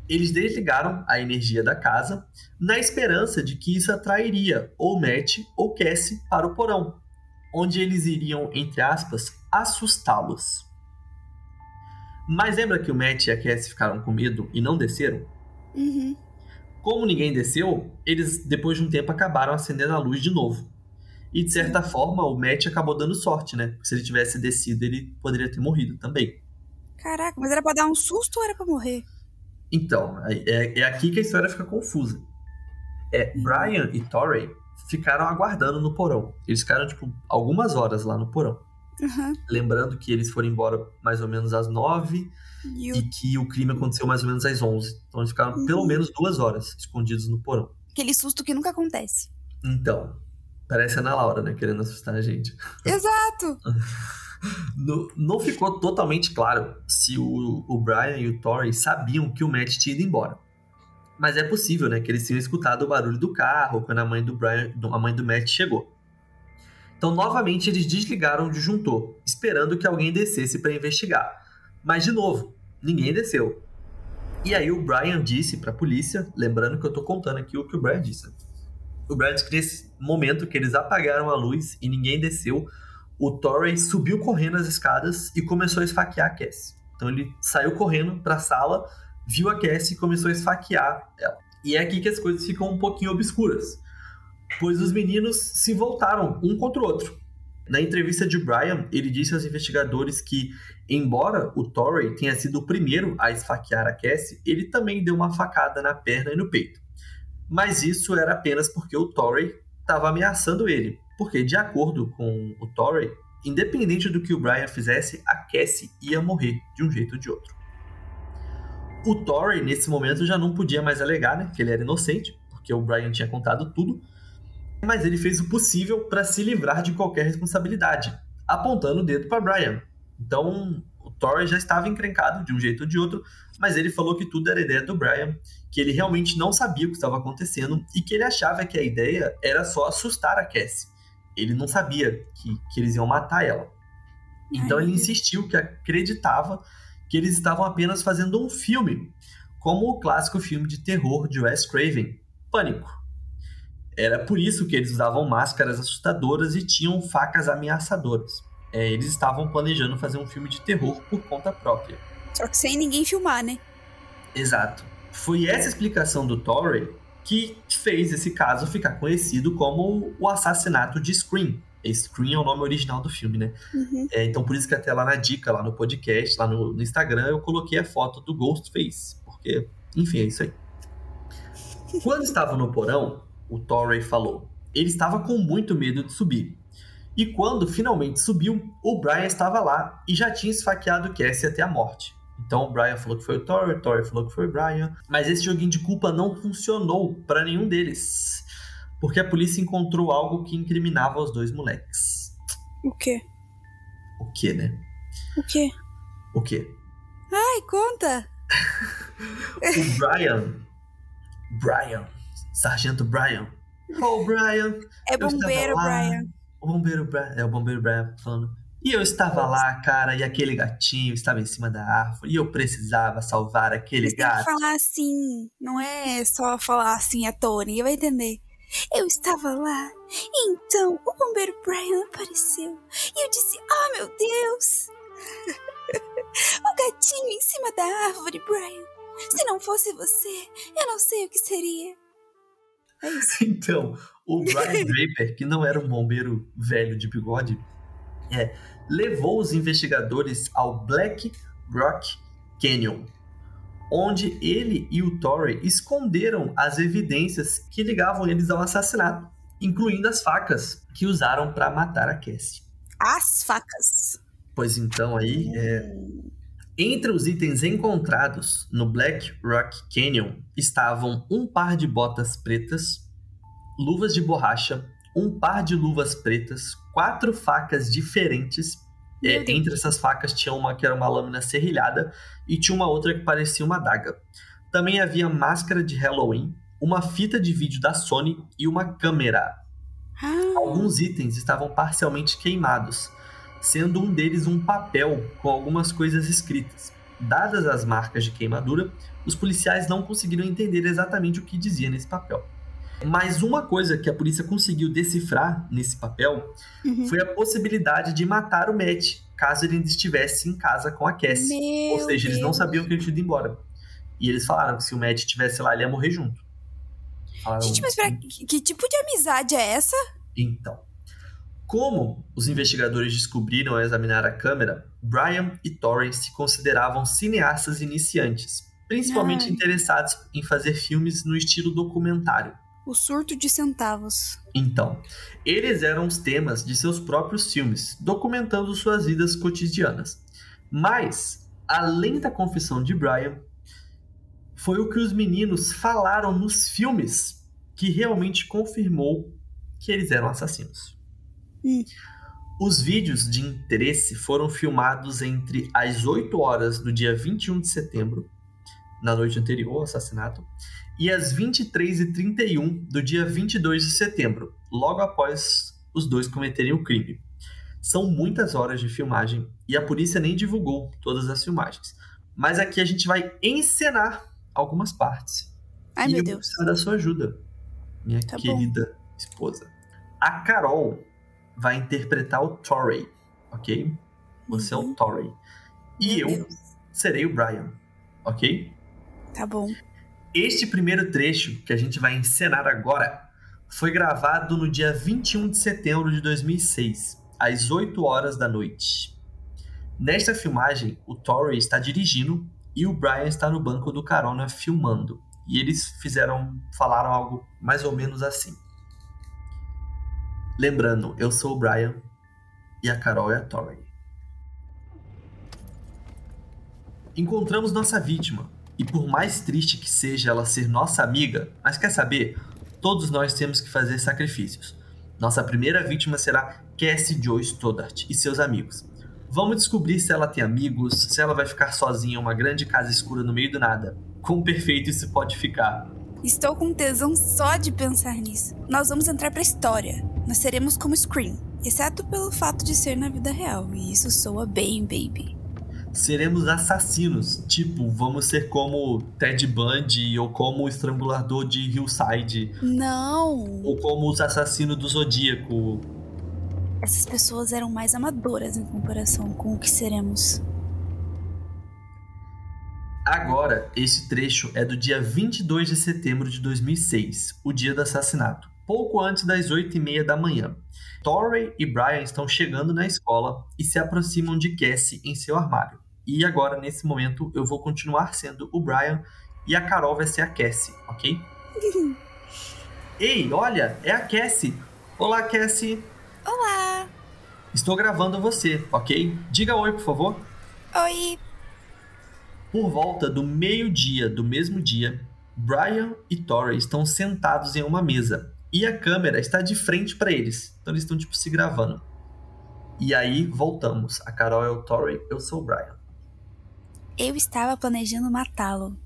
Eles desligaram a energia da casa, na esperança de que isso atrairia ou Matt ou Cassie para o porão, onde eles iriam, entre aspas, assustá-los. Mas lembra que o Matt e a Cassie ficaram com medo e não desceram? Uhum. Como ninguém desceu, eles depois de um tempo acabaram acendendo a luz de novo. E de certa forma, o Matt acabou dando sorte, né? Porque se ele tivesse descido, ele poderia ter morrido também. Caraca, mas era pra dar um susto ou era pra morrer? Então, é, é aqui que a história fica confusa. É, Brian e Torrey ficaram aguardando no porão. Eles ficaram, tipo, algumas horas lá no porão. Uhum. Lembrando que eles foram embora mais ou menos às nove E o- e que o crime aconteceu mais ou menos às onze. Então eles ficaram pelo menos duas horas escondidos no porão. aquele susto que nunca acontece. Então, parece a Ana Laura, né? Querendo assustar a gente. Exato! No- não ficou totalmente claro se o, o Brian e o Torrey sabiam que o Matt tinha ido embora. Mas é possível, né? Que eles tinham escutado o barulho do carro quando a mãe do Brian, a mãe do Matt chegou. Então, novamente, eles desligaram o disjuntor, esperando que alguém descesse para investigar. Mas, de novo, ninguém desceu. E aí o Brian disse para a polícia, lembrando que eu tô contando aqui o que o Brian disse. O Brian disse que nesse momento que eles apagaram a luz e ninguém desceu, o Torrey subiu correndo as escadas e começou a esfaquear a Cassie. Então ele saiu correndo para a sala, viu a Cassie e começou a esfaquear ela. E é aqui que as coisas ficam um pouquinho obscuras, pois os meninos se voltaram um contra o outro. Na entrevista de Brian, ele disse aos investigadores que, embora o Torrey tenha sido o primeiro a esfaquear a Cassie, ele também deu uma facada na perna e no peito. Mas isso era apenas porque o Torrey estava ameaçando ele, porque, de acordo com o Torrey, independente do que o Brian fizesse, a Cassie ia morrer de um jeito ou de outro. O Torrey, nesse momento, já não podia mais alegar né, que ele era inocente, porque o Brian tinha contado tudo, mas ele fez o possível para se livrar de qualquer responsabilidade, apontando o dedo para Brian. Então, o Torrey já estava encrencado de um jeito ou de outro, mas ele falou que tudo era ideia do Brian, que ele realmente não sabia o que estava acontecendo e que ele achava que a ideia era só assustar a Cassie. Ele não sabia que, que eles iam matar ela. Então Ai, ele insistiu que acreditava que eles estavam apenas fazendo um filme, como o clássico filme de terror de Wes Craven, Pânico. Era por isso que eles usavam máscaras assustadoras e tinham facas ameaçadoras. É, eles estavam planejando fazer um filme de terror por conta própria. Só que sem ninguém filmar, né? Exato. Foi essa explicação do Torrey que fez esse caso ficar conhecido como o assassinato de Scream. Scream é o nome original do filme, né? Uhum. É, então por isso que até lá na dica, lá no podcast, lá no, no Instagram, eu coloquei a foto do Ghostface. Porque, enfim, é isso aí. Quando estava no porão, o Torrey falou, ele estava com muito medo de subir. E quando finalmente subiu, o Brian estava lá e já tinha esfaqueado Cassie até a morte. Então o Brian falou que foi o Tori, o Tori falou que foi o Brian. Mas esse joguinho de culpa não funcionou para nenhum deles. Porque a polícia encontrou algo que incriminava os dois moleques. O quê? O quê, né? O quê? O quê? Ai, conta! o Brian. Brian. Sargento Brian. Oh, Brian. É bombeiro, Brian. O bombeiro Brian. É o bombeiro Brian falando. E eu estava lá, cara, e aquele gatinho estava em cima da árvore, e eu precisava salvar aquele Você gato. Tem que falar assim, não é só falar assim à toa, ninguém vai entender. Eu estava lá, e então o bombeiro Brian apareceu, e eu disse: Oh meu Deus! o gatinho em cima da árvore, Brian. Se não fosse você, eu não sei o que seria. É isso. Então, o Brian Draper, que não era um bombeiro velho de bigode, é, levou os investigadores ao Black Rock Canyon, onde ele e o Torrey esconderam as evidências que ligavam eles ao assassinato, incluindo as facas que usaram para matar a Cassie. As facas. Pois então aí, é... entre os itens encontrados no Black Rock Canyon estavam um par de botas pretas, luvas de borracha, um par de luvas pretas, quatro facas diferentes. É, entre essas facas tinha uma que era uma lâmina serrilhada e tinha uma outra que parecia uma adaga. Também havia máscara de Halloween, uma fita de vídeo da Sony e uma câmera. Ah. Alguns itens estavam parcialmente queimados, sendo um deles um papel com algumas coisas escritas. Dadas as marcas de queimadura, os policiais não conseguiram entender exatamente o que dizia nesse papel. Mas uma coisa que a polícia conseguiu decifrar nesse papel Uhum. foi a possibilidade de matar o Matt caso ele ainda estivesse em casa com a Cassie. Meu Ou seja, eles não Deus. sabiam que ele tinha ido embora. E eles falaram que se o Matt estivesse lá, ele ia morrer junto. Falaram, Gente, mas que tipo de amizade é essa? Então, como os investigadores descobriram ao examinar a câmera, Brian e Torrey se consideravam cineastas iniciantes, principalmente Ai. interessados em fazer filmes no estilo documentário. O surto de centavos. Então, eles eram os temas de seus próprios filmes, documentando suas vidas cotidianas. Mas, além da confissão de Brian, foi o que os meninos falaram nos filmes que realmente confirmou que eles eram assassinos. Hum. Os vídeos de interesse foram filmados entre as 8 horas do dia 21 de setembro, na noite anterior ao assassinato, e às 23h31 do dia 22 de setembro, logo após os dois cometerem o crime. São muitas horas de filmagem e a polícia nem divulgou todas as filmagens. Mas aqui a gente vai encenar algumas partes. Ai, e meu eu Deus. da sua ajuda, minha Tá bom. querida esposa. A Carol vai interpretar o Torrey, ok? Você é o Uhum. Torrey. E Meu eu Deus. serei o Brian, ok? Tá bom. Este primeiro trecho que a gente vai encenar agora foi gravado no dia 21 de setembro de 2006, às 8 horas da noite. Nesta filmagem, o Torrey está dirigindo e o Brian está no banco do carona filmando. E eles fizeram, falaram algo mais ou menos assim. Lembrando, eu sou o Brian e a Carol é a Torrey. Encontramos nossa vítima, e por mais triste que seja ela ser nossa amiga, mas quer saber? Todos nós temos que fazer sacrifícios. Nossa primeira vítima será Cassie Joy Stoddart e seus amigos. Vamos descobrir se ela tem amigos, se ela vai ficar sozinha em uma grande casa escura no meio do nada. Quão perfeito isso pode ficar. Estou com tesão só de pensar nisso. Nós vamos entrar pra história. Nós seremos como Scream, exceto pelo fato de ser na vida real. E isso soa bem, baby. Seremos assassinos, tipo, vamos ser como Ted Bundy ou como o estrangulador de Hillside, Não! ou como os assassinos do Zodíaco, Essas pessoas eram mais amadoras em comparação com o que seremos. Agora, esse trecho é do dia 22 de setembro de 2006, o dia do assassinato, pouco antes das 8 e meia da manhã. Torrey e Brian estão chegando na escola e se aproximam de Cassie em seu armário. E agora, nesse momento, eu vou continuar sendo o Brian e a Carol vai ser a Cassie, ok? Ei, olha, é a Cassie! Olá, Cassie! Olá! Estou gravando você, ok? Diga oi, por favor. Oi. Por volta do meio-dia do mesmo dia, Brian e Tori estão sentados em uma mesa e a câmera está de frente para eles. Então eles estão tipo se gravando. E aí voltamos. A Carol é o Tori, eu sou o Brian. Eu estava planejando matá-lo.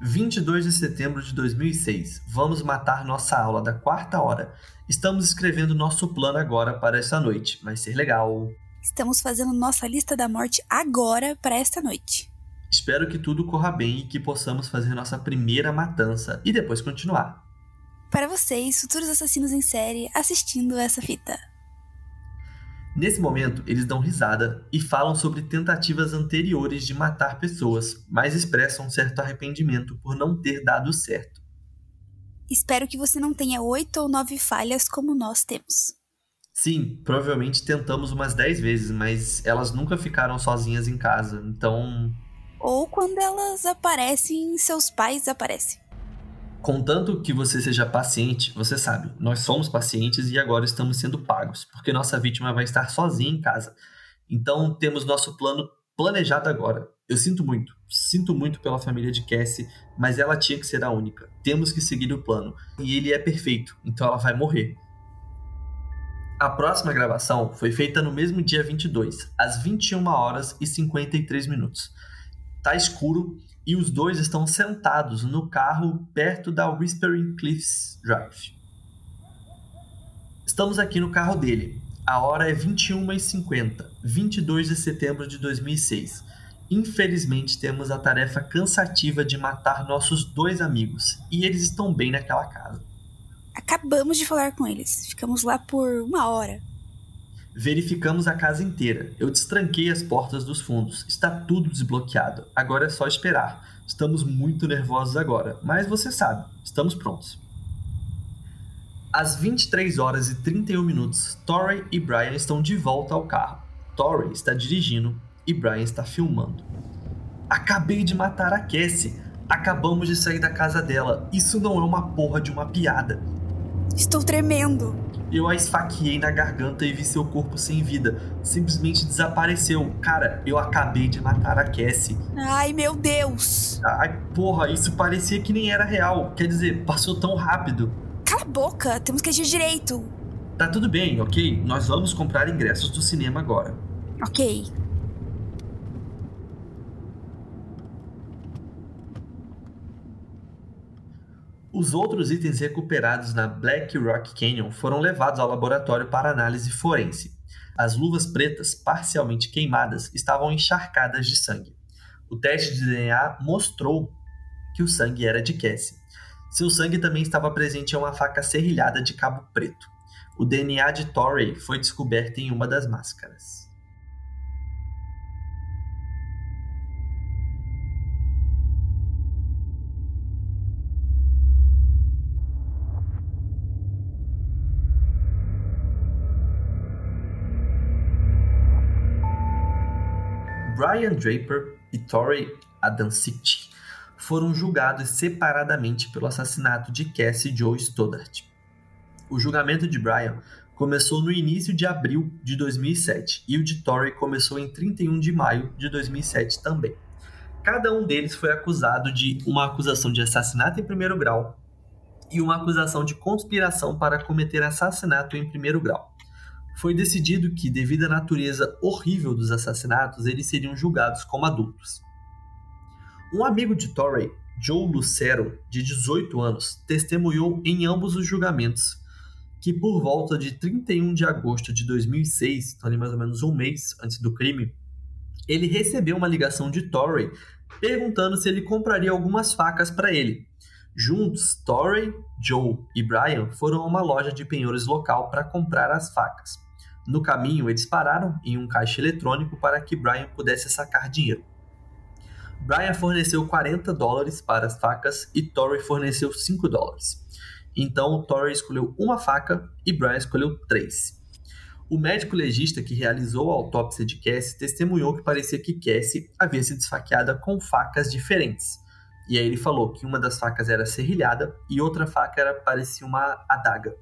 22 de setembro de 2006. Vamos matar nossa aula da quarta hora. Estamos escrevendo nosso plano agora para esta noite. Vai ser legal. Estamos fazendo nossa lista da morte agora para esta noite. Espero que tudo corra bem e que possamos fazer nossa primeira matança e depois continuar. Para vocês, futuros assassinos em série, assistindo essa fita. Nesse momento, eles dão risada e falam sobre tentativas anteriores de matar pessoas, mas expressam um certo arrependimento por não ter dado certo. Espero que você não tenha oito ou nove falhas como nós temos. Sim, provavelmente tentamos umas dez vezes, mas elas nunca ficaram sozinhas em casa, então. Ou quando elas aparecem, seus pais aparecem. Contanto que você seja paciente, você sabe, nós somos pacientes e agora estamos sendo pagos, porque nossa vítima vai estar sozinha em casa. Então temos nosso plano planejado agora. Eu sinto muito, sinto muito pela família de Cassie, mas ela tinha que ser a única. Temos que seguir o plano. E ele é perfeito, então ela vai morrer. A próxima gravação foi feita no mesmo dia 22, às 21 horas e 53 minutos. Tá escuro e os dois estão sentados no carro perto da Whispering Cliffs Drive. Estamos aqui no carro dele. A hora é 21h50, 22 de setembro de 2006. Infelizmente, temos a tarefa cansativa de matar nossos dois amigos, e eles estão bem naquela casa. Acabamos de falar com eles. Ficamos lá por uma hora. Verificamos a casa inteira. Eu destranquei as portas dos fundos. Está tudo desbloqueado. Agora é só esperar. Estamos muito nervosos agora, mas você sabe, estamos prontos. Às 23 horas e 31 minutos, Torrey e Brian estão de volta ao carro. Torrey está dirigindo e Brian está filmando. Acabei de matar a Cassie. Acabamos de sair da casa dela. Isso não é uma porra de uma piada. Estou tremendo. Eu a esfaqueei na garganta e vi seu corpo sem vida. Simplesmente desapareceu. Cara, eu acabei de matar a Cassie. Ai, meu Deus. Ai, porra, isso parecia que nem era real. Quer dizer, passou tão rápido. Cala a boca, temos que agir direito. Tá tudo bem, ok? Nós vamos comprar ingressos do cinema agora. Ok. Os outros itens recuperados na Black Rock Canyon foram levados ao laboratório para análise forense. As luvas pretas, parcialmente queimadas, estavam encharcadas de sangue. O teste de DNA mostrou que o sangue era de Cassie. Seu sangue também estava presente em uma faca serrilhada de cabo preto. O DNA de Torrey foi descoberto em uma das máscaras. Brian Draper e Torrey Adamsic foram julgados separadamente pelo assassinato de Cassie Joe Stoddart. O julgamento de Brian começou no início de abril de 2007 e o de Torrey começou em 31 de maio de 2007 também. Cada um deles foi acusado de uma acusação de assassinato em primeiro grau e uma acusação de conspiração para cometer assassinato em primeiro grau foi decidido que, devido à natureza horrível dos assassinatos, eles seriam julgados como adultos. Um amigo de Torrey, Joe Lucero, de 18 anos, testemunhou em ambos os julgamentos que, por volta de 31 de agosto de 2006, então ali mais ou menos um mês antes do crime, ele recebeu uma ligação de Torrey perguntando se ele compraria algumas facas para ele. Juntos, Torrey, Joe e Brian foram a uma loja de penhores local para comprar as facas. No caminho, eles pararam em um caixa eletrônico para que Brian pudesse sacar dinheiro. Brian forneceu 40 dólares para as facas e Torrey forneceu 5 dólares. Então, Torrey escolheu uma faca e Brian escolheu três. O médico legista que realizou a autópsia de Cassie testemunhou que parecia que Cassie havia sido esfaqueada com facas diferentes. E aí ele falou que uma das facas era serrilhada e outra faca era parecia uma adaga.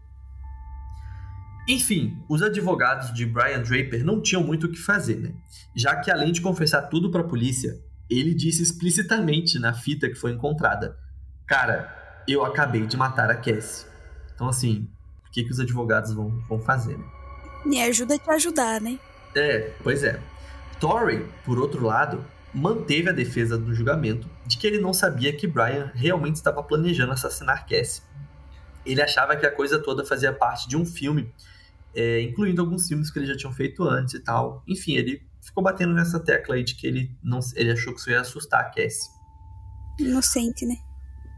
Enfim, os advogados de Brian Draper não tinham muito o que fazer, né? Já que além de confessar tudo para a polícia, ele disse explicitamente na fita que foi encontrada: Cara, eu acabei de matar a Cassie. Então, assim, o que, que os advogados vão, vão fazer, né? Me ajuda a te ajudar, né? É, pois é. Torrey, por outro lado, manteve a defesa do julgamento de que ele não sabia que Brian realmente estava planejando assassinar Cassie. Ele achava que a coisa toda fazia parte de um filme, é, incluindo alguns filmes que ele já tinha feito antes e tal. Enfim, ele ficou batendo nessa tecla aí de que ele não ele achou que isso ia assustar a Cassie. Inocente, né?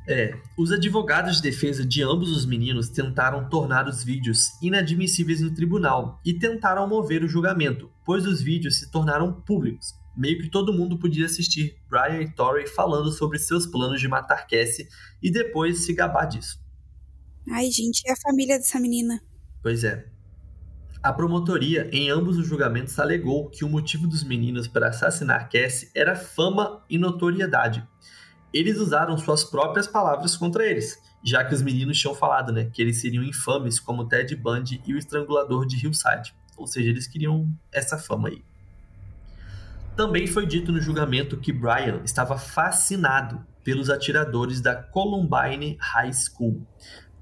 É, os advogados de defesa de ambos os meninos tentaram tornar os vídeos inadmissíveis no tribunal e tentaram mover o julgamento, pois os vídeos se tornaram públicos. Meio que todo mundo podia assistir Brian e Tori falando sobre seus planos de matar Cassie e depois se gabar disso. Ai, gente, é a família dessa menina. Pois é. A promotoria, em ambos os julgamentos, alegou que o motivo dos meninos para assassinar Cassie era fama e notoriedade. Eles usaram suas próprias palavras contra eles, já que os meninos tinham falado, né, que eles seriam infames como Ted Bundy e o estrangulador de Hillside. Ou seja, eles queriam essa fama aí. Também foi dito no julgamento que Brian estava fascinado pelos atiradores da Columbine High School,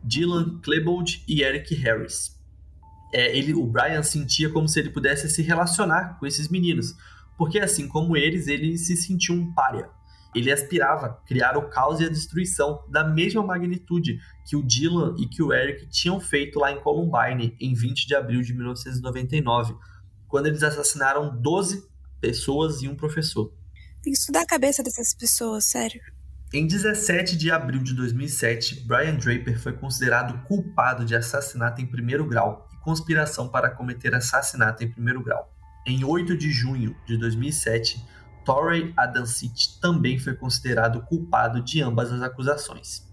Dylan Klebold e Eric Harris é, ele, o Brian sentia como se ele pudesse se relacionar com esses meninos, porque assim como eles, ele se sentia um pária. Ele aspirava a criar o caos e a destruição da mesma magnitude que o Dylan e que o Eric tinham feito lá em Columbine em 20 de abril de 1999, quando eles assassinaram 12 pessoas e um professor. Tem que estudar a cabeça dessas pessoas, sério. Em 17 de abril de 2007, Brian Draper foi considerado culpado de assassinato em primeiro grau conspiração para cometer assassinato em primeiro grau. Em 8 de junho de 2007, Torrey Adancit também foi considerado culpado de ambas as acusações.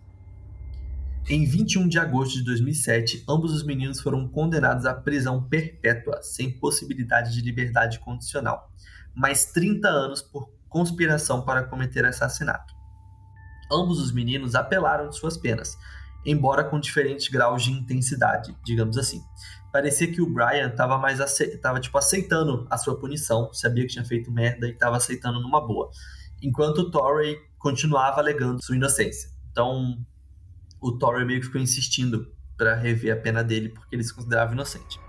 Em 21 de agosto de 2007, ambos os meninos foram condenados à prisão perpétua, sem possibilidade de liberdade condicional, mais 30 anos por conspiração para cometer assassinato. Ambos os meninos apelaram de suas penas, embora com diferentes graus de intensidade, digamos assim parecia que o Brian estava mais ace... tava, tipo, aceitando a sua punição, sabia que tinha feito merda e estava aceitando numa boa. Enquanto o Torrey continuava alegando sua inocência. Então, o Torrey meio que ficou insistindo para rever a pena dele porque ele se considerava inocente.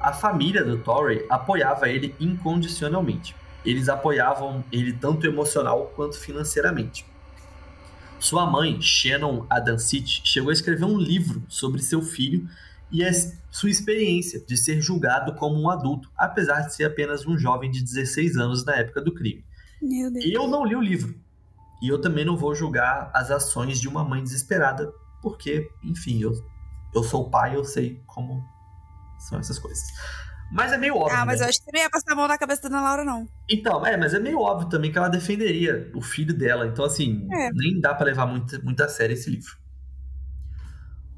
A família do Torrey apoiava ele incondicionalmente. Eles apoiavam ele tanto emocional quanto financeiramente. Sua mãe, Shannon Adancich, chegou a escrever um livro sobre seu filho e a sua experiência de ser julgado como um adulto, apesar de ser apenas um jovem de 16 anos na época do crime. Eu não li o livro. E eu também não vou julgar as ações de uma mãe desesperada, porque, enfim, eu, eu sou pai, eu sei como são essas coisas. Mas é meio óbvio. Ah, mas né? eu acho que não ia passar a mão na cabeça da Ana Laura, não. Então, é, mas é meio óbvio também que ela defenderia o filho dela. Então, assim, é. nem dá para levar muito, muito a sério esse livro.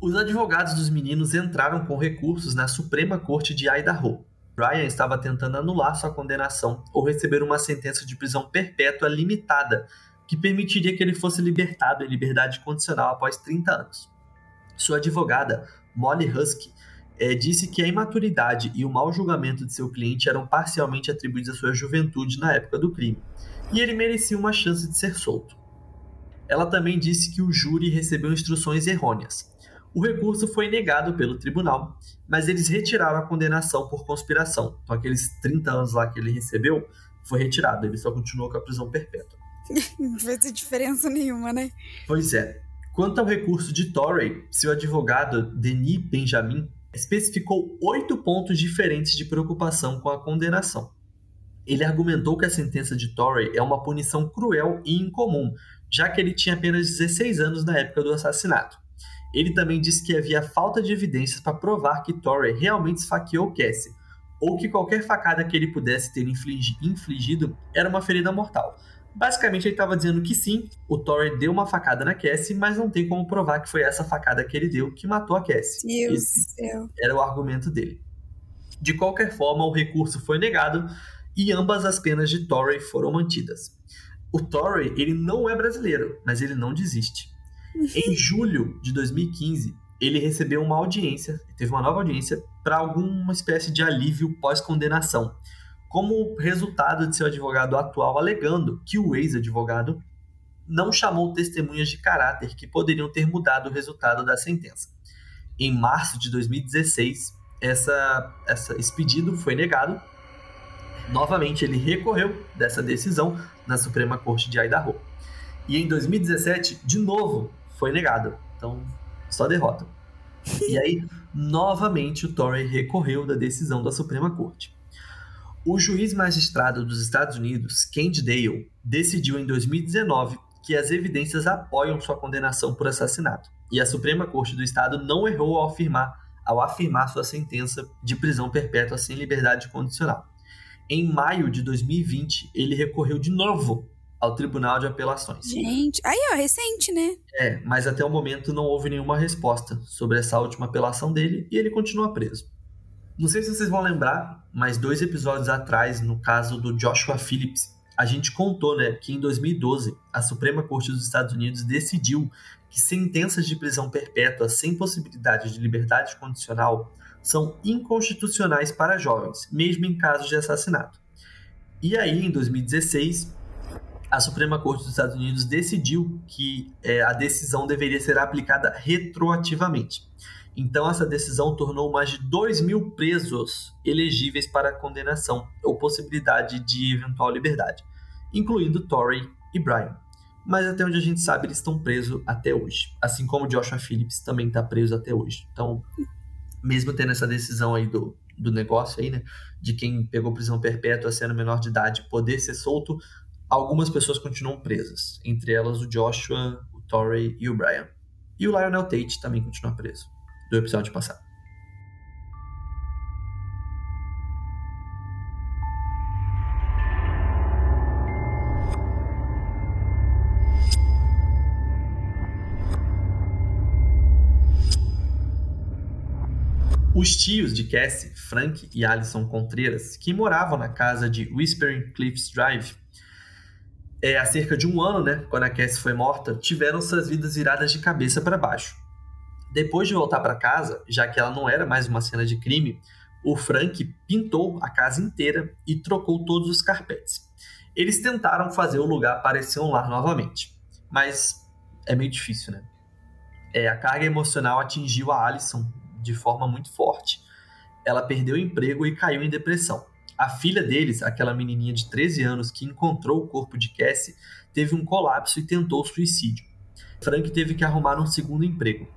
Os advogados dos meninos entraram com recursos na Suprema Corte de Idaho. Brian estava tentando anular sua condenação ou receber uma sentença de prisão perpétua limitada, que permitiria que ele fosse libertado em liberdade condicional após 30 anos. Sua advogada, Molly Husky, é, disse que a imaturidade e o mau julgamento de seu cliente eram parcialmente atribuídos à sua juventude na época do crime, e ele merecia uma chance de ser solto. Ela também disse que o júri recebeu instruções errôneas, o recurso foi negado pelo tribunal, mas eles retiraram a condenação por conspiração. Então, aqueles 30 anos lá que ele recebeu foi retirado, ele só continuou com a prisão perpétua. Não fez diferença nenhuma, né? Pois é. Quanto ao recurso de Torrey, seu advogado, Denis Benjamin, especificou oito pontos diferentes de preocupação com a condenação. Ele argumentou que a sentença de Torrey é uma punição cruel e incomum, já que ele tinha apenas 16 anos na época do assassinato. Ele também disse que havia falta de evidências para provar que Torrey realmente esfaqueou Cassie, ou que qualquer facada que ele pudesse ter infligido era uma ferida mortal. Basicamente, ele estava dizendo que sim, o Torrey deu uma facada na Cassie, mas não tem como provar que foi essa facada que ele deu que matou a Cassie. Esse céu. era o argumento dele. De qualquer forma, o recurso foi negado e ambas as penas de Torrey foram mantidas. O Torrey, ele não é brasileiro, mas ele não desiste. Em julho de 2015, ele recebeu uma audiência, teve uma nova audiência para alguma espécie de alívio pós-condenação, como resultado de seu advogado atual alegando que o ex-advogado não chamou testemunhas de caráter que poderiam ter mudado o resultado da sentença. Em março de 2016, essa, essa, esse pedido foi negado. Novamente, ele recorreu dessa decisão na Suprema Corte de Idaho. E em 2017, de novo, foi negado. Então, só derrota. E aí, novamente, o Torrey recorreu da decisão da Suprema Corte. O juiz magistrado dos Estados Unidos, Candy Dale, decidiu em 2019 que as evidências apoiam sua condenação por assassinato. E a Suprema Corte do Estado não errou ao afirmar, ao afirmar sua sentença de prisão perpétua sem liberdade condicional. Em maio de 2020, ele recorreu de novo ao Tribunal de Apelações. Gente, aí ó, recente, né? É, mas até o momento não houve nenhuma resposta sobre essa última apelação dele e ele continua preso. Não sei se vocês vão lembrar, mas dois episódios atrás, no caso do Joshua Phillips, a gente contou né, que em 2012 a Suprema Corte dos Estados Unidos decidiu que sentenças de prisão perpétua sem possibilidade de liberdade condicional são inconstitucionais para jovens, mesmo em casos de assassinato. E aí, em 2016, a Suprema Corte dos Estados Unidos decidiu que é, a decisão deveria ser aplicada retroativamente. Então, essa decisão tornou mais de 2 mil presos elegíveis para condenação ou possibilidade de eventual liberdade, incluindo Torrey e Brian. Mas até onde a gente sabe, eles estão presos até hoje. Assim como Joshua Phillips também está preso até hoje. Então, mesmo tendo essa decisão aí do, do negócio aí, né? De quem pegou prisão perpétua sendo menor de idade poder ser solto, algumas pessoas continuam presas, entre elas o Joshua, o Torrey e o Brian. E o Lionel Tate também continua preso, do episódio passado. Os tios de Cassie, Frank e Alison Contreras, que moravam na casa de Whispering Cliffs Drive, é, há cerca de um ano, né, quando a Cassie foi morta, tiveram suas vidas viradas de cabeça para baixo. Depois de voltar para casa, já que ela não era mais uma cena de crime, o Frank pintou a casa inteira e trocou todos os carpetes. Eles tentaram fazer o lugar parecer um lar novamente, mas é meio difícil, né? É, a carga emocional atingiu a Alison de forma muito forte. Ela perdeu o emprego e caiu em depressão. A filha deles, aquela menininha de 13 anos que encontrou o corpo de Cassie, teve um colapso e tentou suicídio. Frank teve que arrumar um segundo emprego.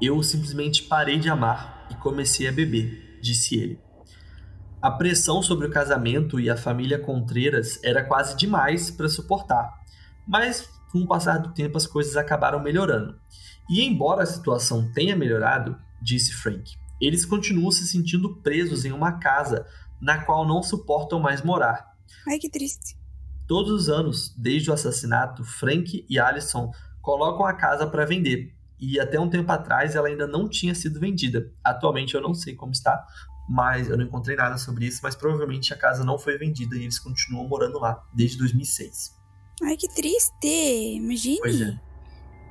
Eu simplesmente parei de amar e comecei a beber, disse ele. A pressão sobre o casamento e a família Contreras era quase demais para suportar, mas com o passar do tempo as coisas acabaram melhorando. E embora a situação tenha melhorado, disse Frank, eles continuam se sentindo presos em uma casa na qual não suportam mais morar. Ai, que triste. Todos os anos, desde o assassinato, Frank e Alison colocam a casa para vender. E até um tempo atrás ela ainda não tinha sido vendida. Atualmente eu não sei como está, mas eu não encontrei nada sobre isso, mas provavelmente a casa não foi vendida e eles continuam morando lá desde 2006. Ai, que triste! Imagine. Pois é.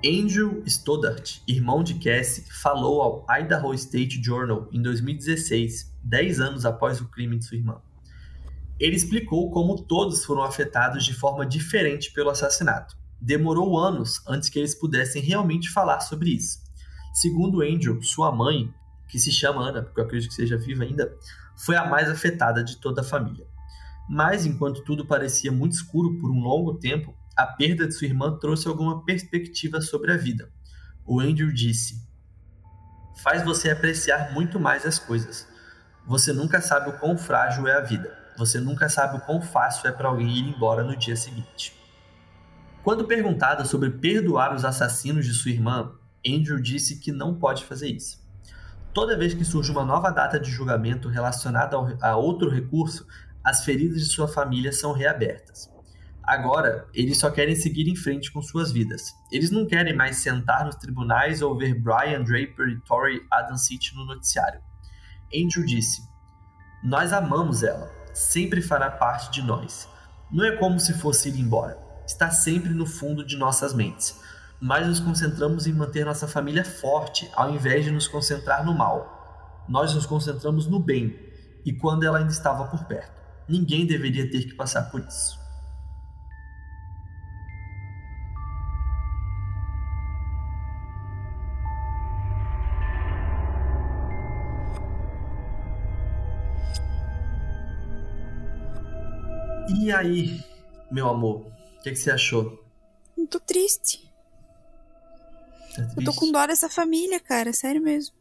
Andrew Stoddart, irmão de Cassie, falou ao Idaho State Journal em 2016, 10 anos após o crime de sua irmã. Ele explicou como todos foram afetados de forma diferente pelo assassinato. Demorou anos antes que eles pudessem realmente falar sobre isso. Segundo Andrew, sua mãe, que se chama Ana, porque eu acredito que seja viva ainda, foi a mais afetada de toda a família. Mas enquanto tudo parecia muito escuro por um longo tempo, a perda de sua irmã trouxe alguma perspectiva sobre a vida. O Andrew disse: Faz você apreciar muito mais as coisas. Você nunca sabe o quão frágil é a vida. Você nunca sabe o quão fácil é para alguém ir embora no dia seguinte. Quando perguntada sobre perdoar os assassinos de sua irmã, Andrew disse que não pode fazer isso. Toda vez que surge uma nova data de julgamento relacionada a outro recurso, as feridas de sua família são reabertas. Agora, eles só querem seguir em frente com suas vidas. Eles não querem mais sentar nos tribunais ou ver Brian Draper e Tori Adam City no noticiário. Andrew disse: Nós amamos ela, sempre fará parte de nós. Não é como se fosse ir embora. Está sempre no fundo de nossas mentes. mas nos concentramos em manter nossa família forte, ao invés de nos concentrar no mal. Nós nos concentramos no bem, e quando ela ainda estava por perto. Ninguém deveria ter que passar por isso. E aí, meu amor, o que, que, você achou? Eu tô triste. Tá triste. Eu tô com dó dessa família, cara, sério mesmo.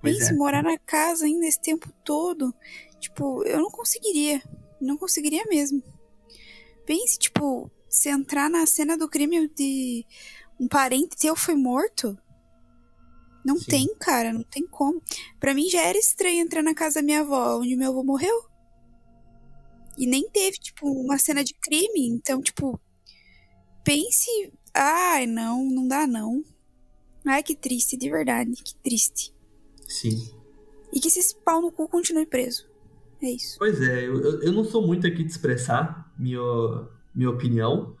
Pois Pense, é. morar na casa ainda esse tempo todo. Tipo, eu não conseguiria. Não conseguiria mesmo. Pense, tipo, se entrar na cena do crime de um parente teu foi morto. Não Sim. tem, cara, não tem como. Pra mim já era estranho entrar na casa da minha avó, onde meu avô morreu. E nem teve, tipo, uma cena de crime. Então, tipo, pense. Ai, não, não dá não. Ai, que triste, de verdade, que triste. Sim. E que esse pau no cu continue preso. É isso. Pois é, eu, eu- não sou muito aqui de expressar minha, minha opinião.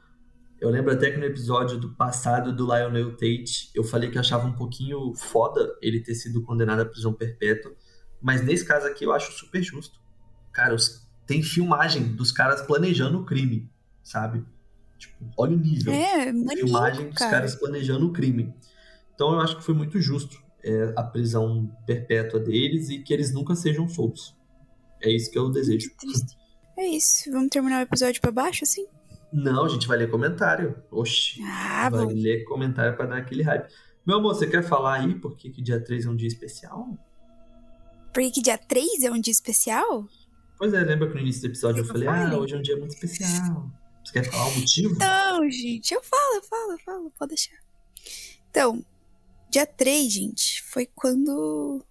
Eu lembro até que no episódio do passado do Lionel Tate, eu falei que eu achava um pouquinho foda ele ter sido condenado à prisão perpétua. Mas nesse caso aqui eu acho super justo. Cara, os- tem filmagem dos caras planejando o crime, sabe? Tipo, olha o nível. É, filmagem maníaco, dos cara. caras planejando o crime. Então eu acho que foi muito justo é, a prisão perpétua deles e que eles nunca sejam soltos. É isso que eu desejo. Que. É isso. Vamos terminar o episódio pra baixo, assim? Não, a gente vai ler comentário. Oxi. Ah, vai vamos. ler comentário pra dar aquele hype. Meu amor, você quer falar aí por que que dia 3 é um dia especial? Porque que dia 3 é um dia especial? Pois é, lembra que no início do episódio eu Eu falei, falei. ah, hoje é um dia muito especial. Você quer falar o motivo? Não, gente, eu falo, eu falo, eu falo, pode deixar. Então, dia 3, gente, foi quando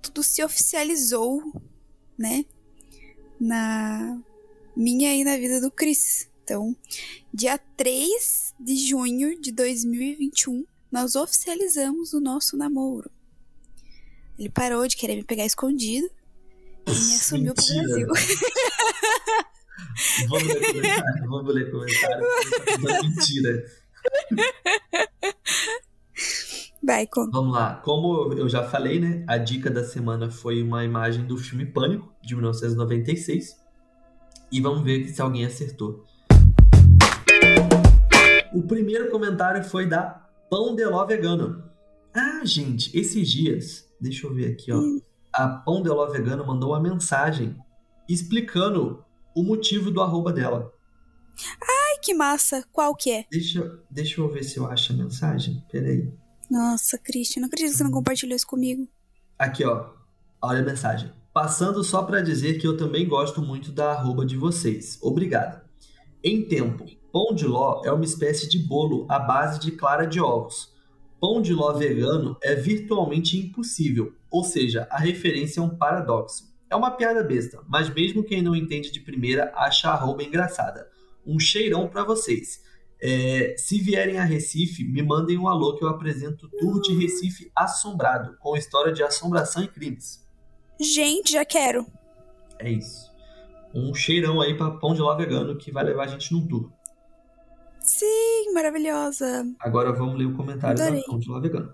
tudo se oficializou, né? Na minha e na vida do Chris. Então, dia 3 de junho de 2021, nós oficializamos o nosso namoro. Ele parou de querer me pegar escondido e assumiu pro. Brasil. Vamos ler comentário, vamos ler comentário. Tá fazendo mentira. Vai, conta. Vamos lá. Como eu já falei, né? A dica da semana foi uma imagem do filme Pânico, de 1996. E vamos ver se alguém acertou. O primeiro comentário foi da Pão de Ló Vegano. Ah, gente, esses dias, deixa eu ver aqui, ó. Hum. A Pão de Ló Vegano mandou uma mensagem explicando o motivo do arroba dela. Ai, que massa. Qual que é? Deixa, deixa eu ver se eu acho a mensagem. Peraí. Nossa, Christian, não acredito que você não compartilhou isso comigo. Aqui, ó. Olha a mensagem. Passando só pra dizer que eu também gosto muito da arroba de vocês. Obrigado. Em tempo, pão de ló é uma espécie de bolo à base de clara de ovos. Pão de ló vegano é virtualmente impossível, ou seja, a referência é um paradoxo. É uma piada besta, mas mesmo quem não entende de primeira acha a arroba engraçada. Um cheirão pra vocês. É, se vierem a Recife, me mandem um alô que eu apresento o Tour de Recife Assombrado, com história de assombração e crimes. Gente, já quero. É isso. Um cheirão aí pra pão de ló vegano que vai levar a gente num tour. Sim, maravilhosa. Agora vamos ler o comentário Adorei. da pão de ló vegano.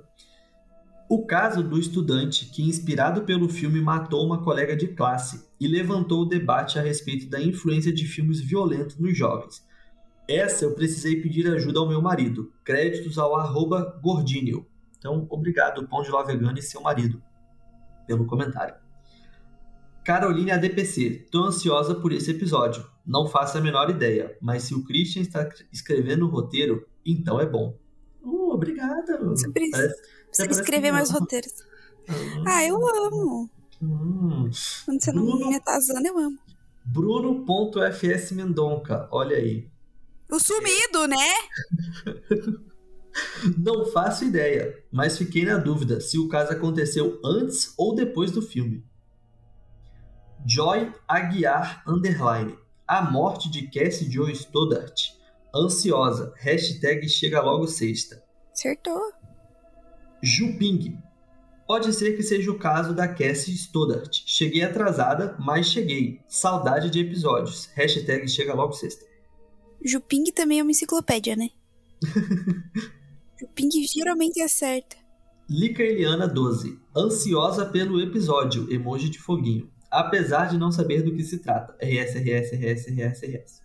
O caso do estudante que, inspirado pelo filme, matou uma colega de classe e levantou o debate a respeito da influência de filmes violentos nos jovens. Essa eu precisei pedir ajuda ao meu marido. Créditos ao arroba gordinho. Então, obrigado, pão de ló vegano e seu marido, pelo comentário. Caroline ADPC, tô ansiosa por esse episódio. Não faço a menor ideia, mas se o Christian está escrevendo o roteiro, então é bom. Uh, obrigada. Você precisa, Parece- precisa escrever mais não. roteiros. Ah, eu amo. Hum. Quando você não Bruno. me atazana, eu amo. Bruno.fs Mendonca, olha aí. O sumido, né? Não faço ideia, mas fiquei na dúvida se o caso aconteceu antes ou depois do filme. Joy Aguiar Underline. A morte de Cassie Joe Stoddart. Ansiosa. Hashtag chega logo sexta. Acertou. Juping. Pode ser que seja o caso da Cassie Stoddart. Cheguei atrasada, mas cheguei. Saudade de episódios. Hashtag chega logo sexta. Juping também é uma enciclopédia, né? o ping geralmente acerta. Lica Eliana 12. Ansiosa pelo episódio. Emoji de foguinho. Apesar de não saber do que se trata. RS, RS, RS, RS, RS.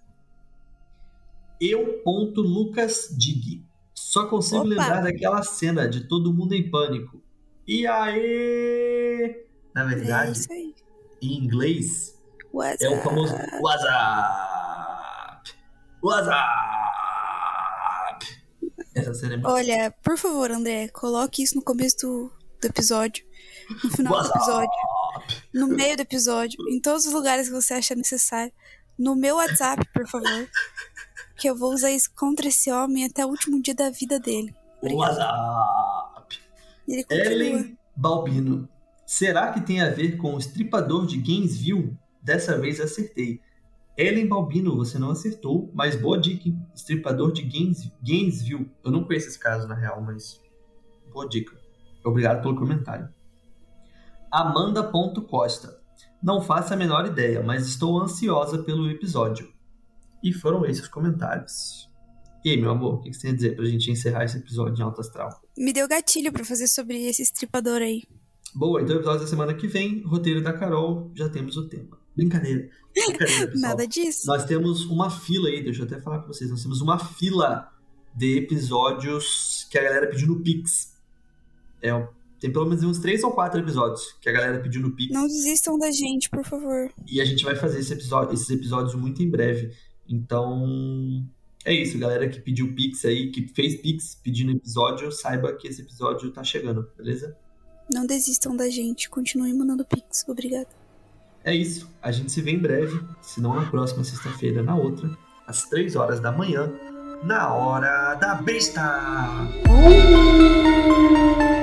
Eu. Lucas Dig. Só consigo Opa. lembrar daquela cena de todo mundo em pânico. E aí? Na É verdade, aí. em inglês, What's é o famoso? WhatsApp. WhatsApp. Essa cena é muito Olha, por favor, André, coloque isso no começo do, do episódio. No final do episódio. No meio do episódio. Em todos os lugares que você achar necessário. No meu WhatsApp, por favor. Que eu vou usar isso contra esse homem até o último dia da vida dele. WhatsApp. E Ele. Ellen Balbino. Será que tem a ver com o estripador de Gainesville? Dessa vez acertei. Ellen Balbino, você não acertou, mas boa dica, hein? Estripador de Gaines- Gainesville. Eu não conheço esse caso, na real, mas boa dica. Obrigado pelo comentário. Amanda.costa. Não faço a menor ideia, mas estou ansiosa pelo episódio. E foram esses os comentários. E aí, meu amor, o que você tem a dizer pra gente encerrar esse episódio em alto astral? Me deu gatilho pra fazer sobre esse estripador aí. Boa, então episódio da semana que vem, roteiro da Carol, já temos o tema. Brincadeira. Brincadeira. Nada disso. Nós temos uma fila aí, deixa eu até falar pra vocês, nós temos uma fila de episódios que a galera pediu no Pix. É, tem pelo menos uns três ou quatro episódios que a galera pediu no Pix. Não desistam da gente, por favor. E a gente vai fazer esse episódio- esses episódios muito em breve. Então, é isso, galera que pediu Pix aí, que fez Pix pedindo episódio, saiba que esse episódio tá chegando, beleza? Não desistam da gente. Continuem mandando pix. Obrigada. É isso. A gente se vê em breve, se não na próxima sexta-feira, na outra, às 3 horas da manhã, na hora da besta. Uh!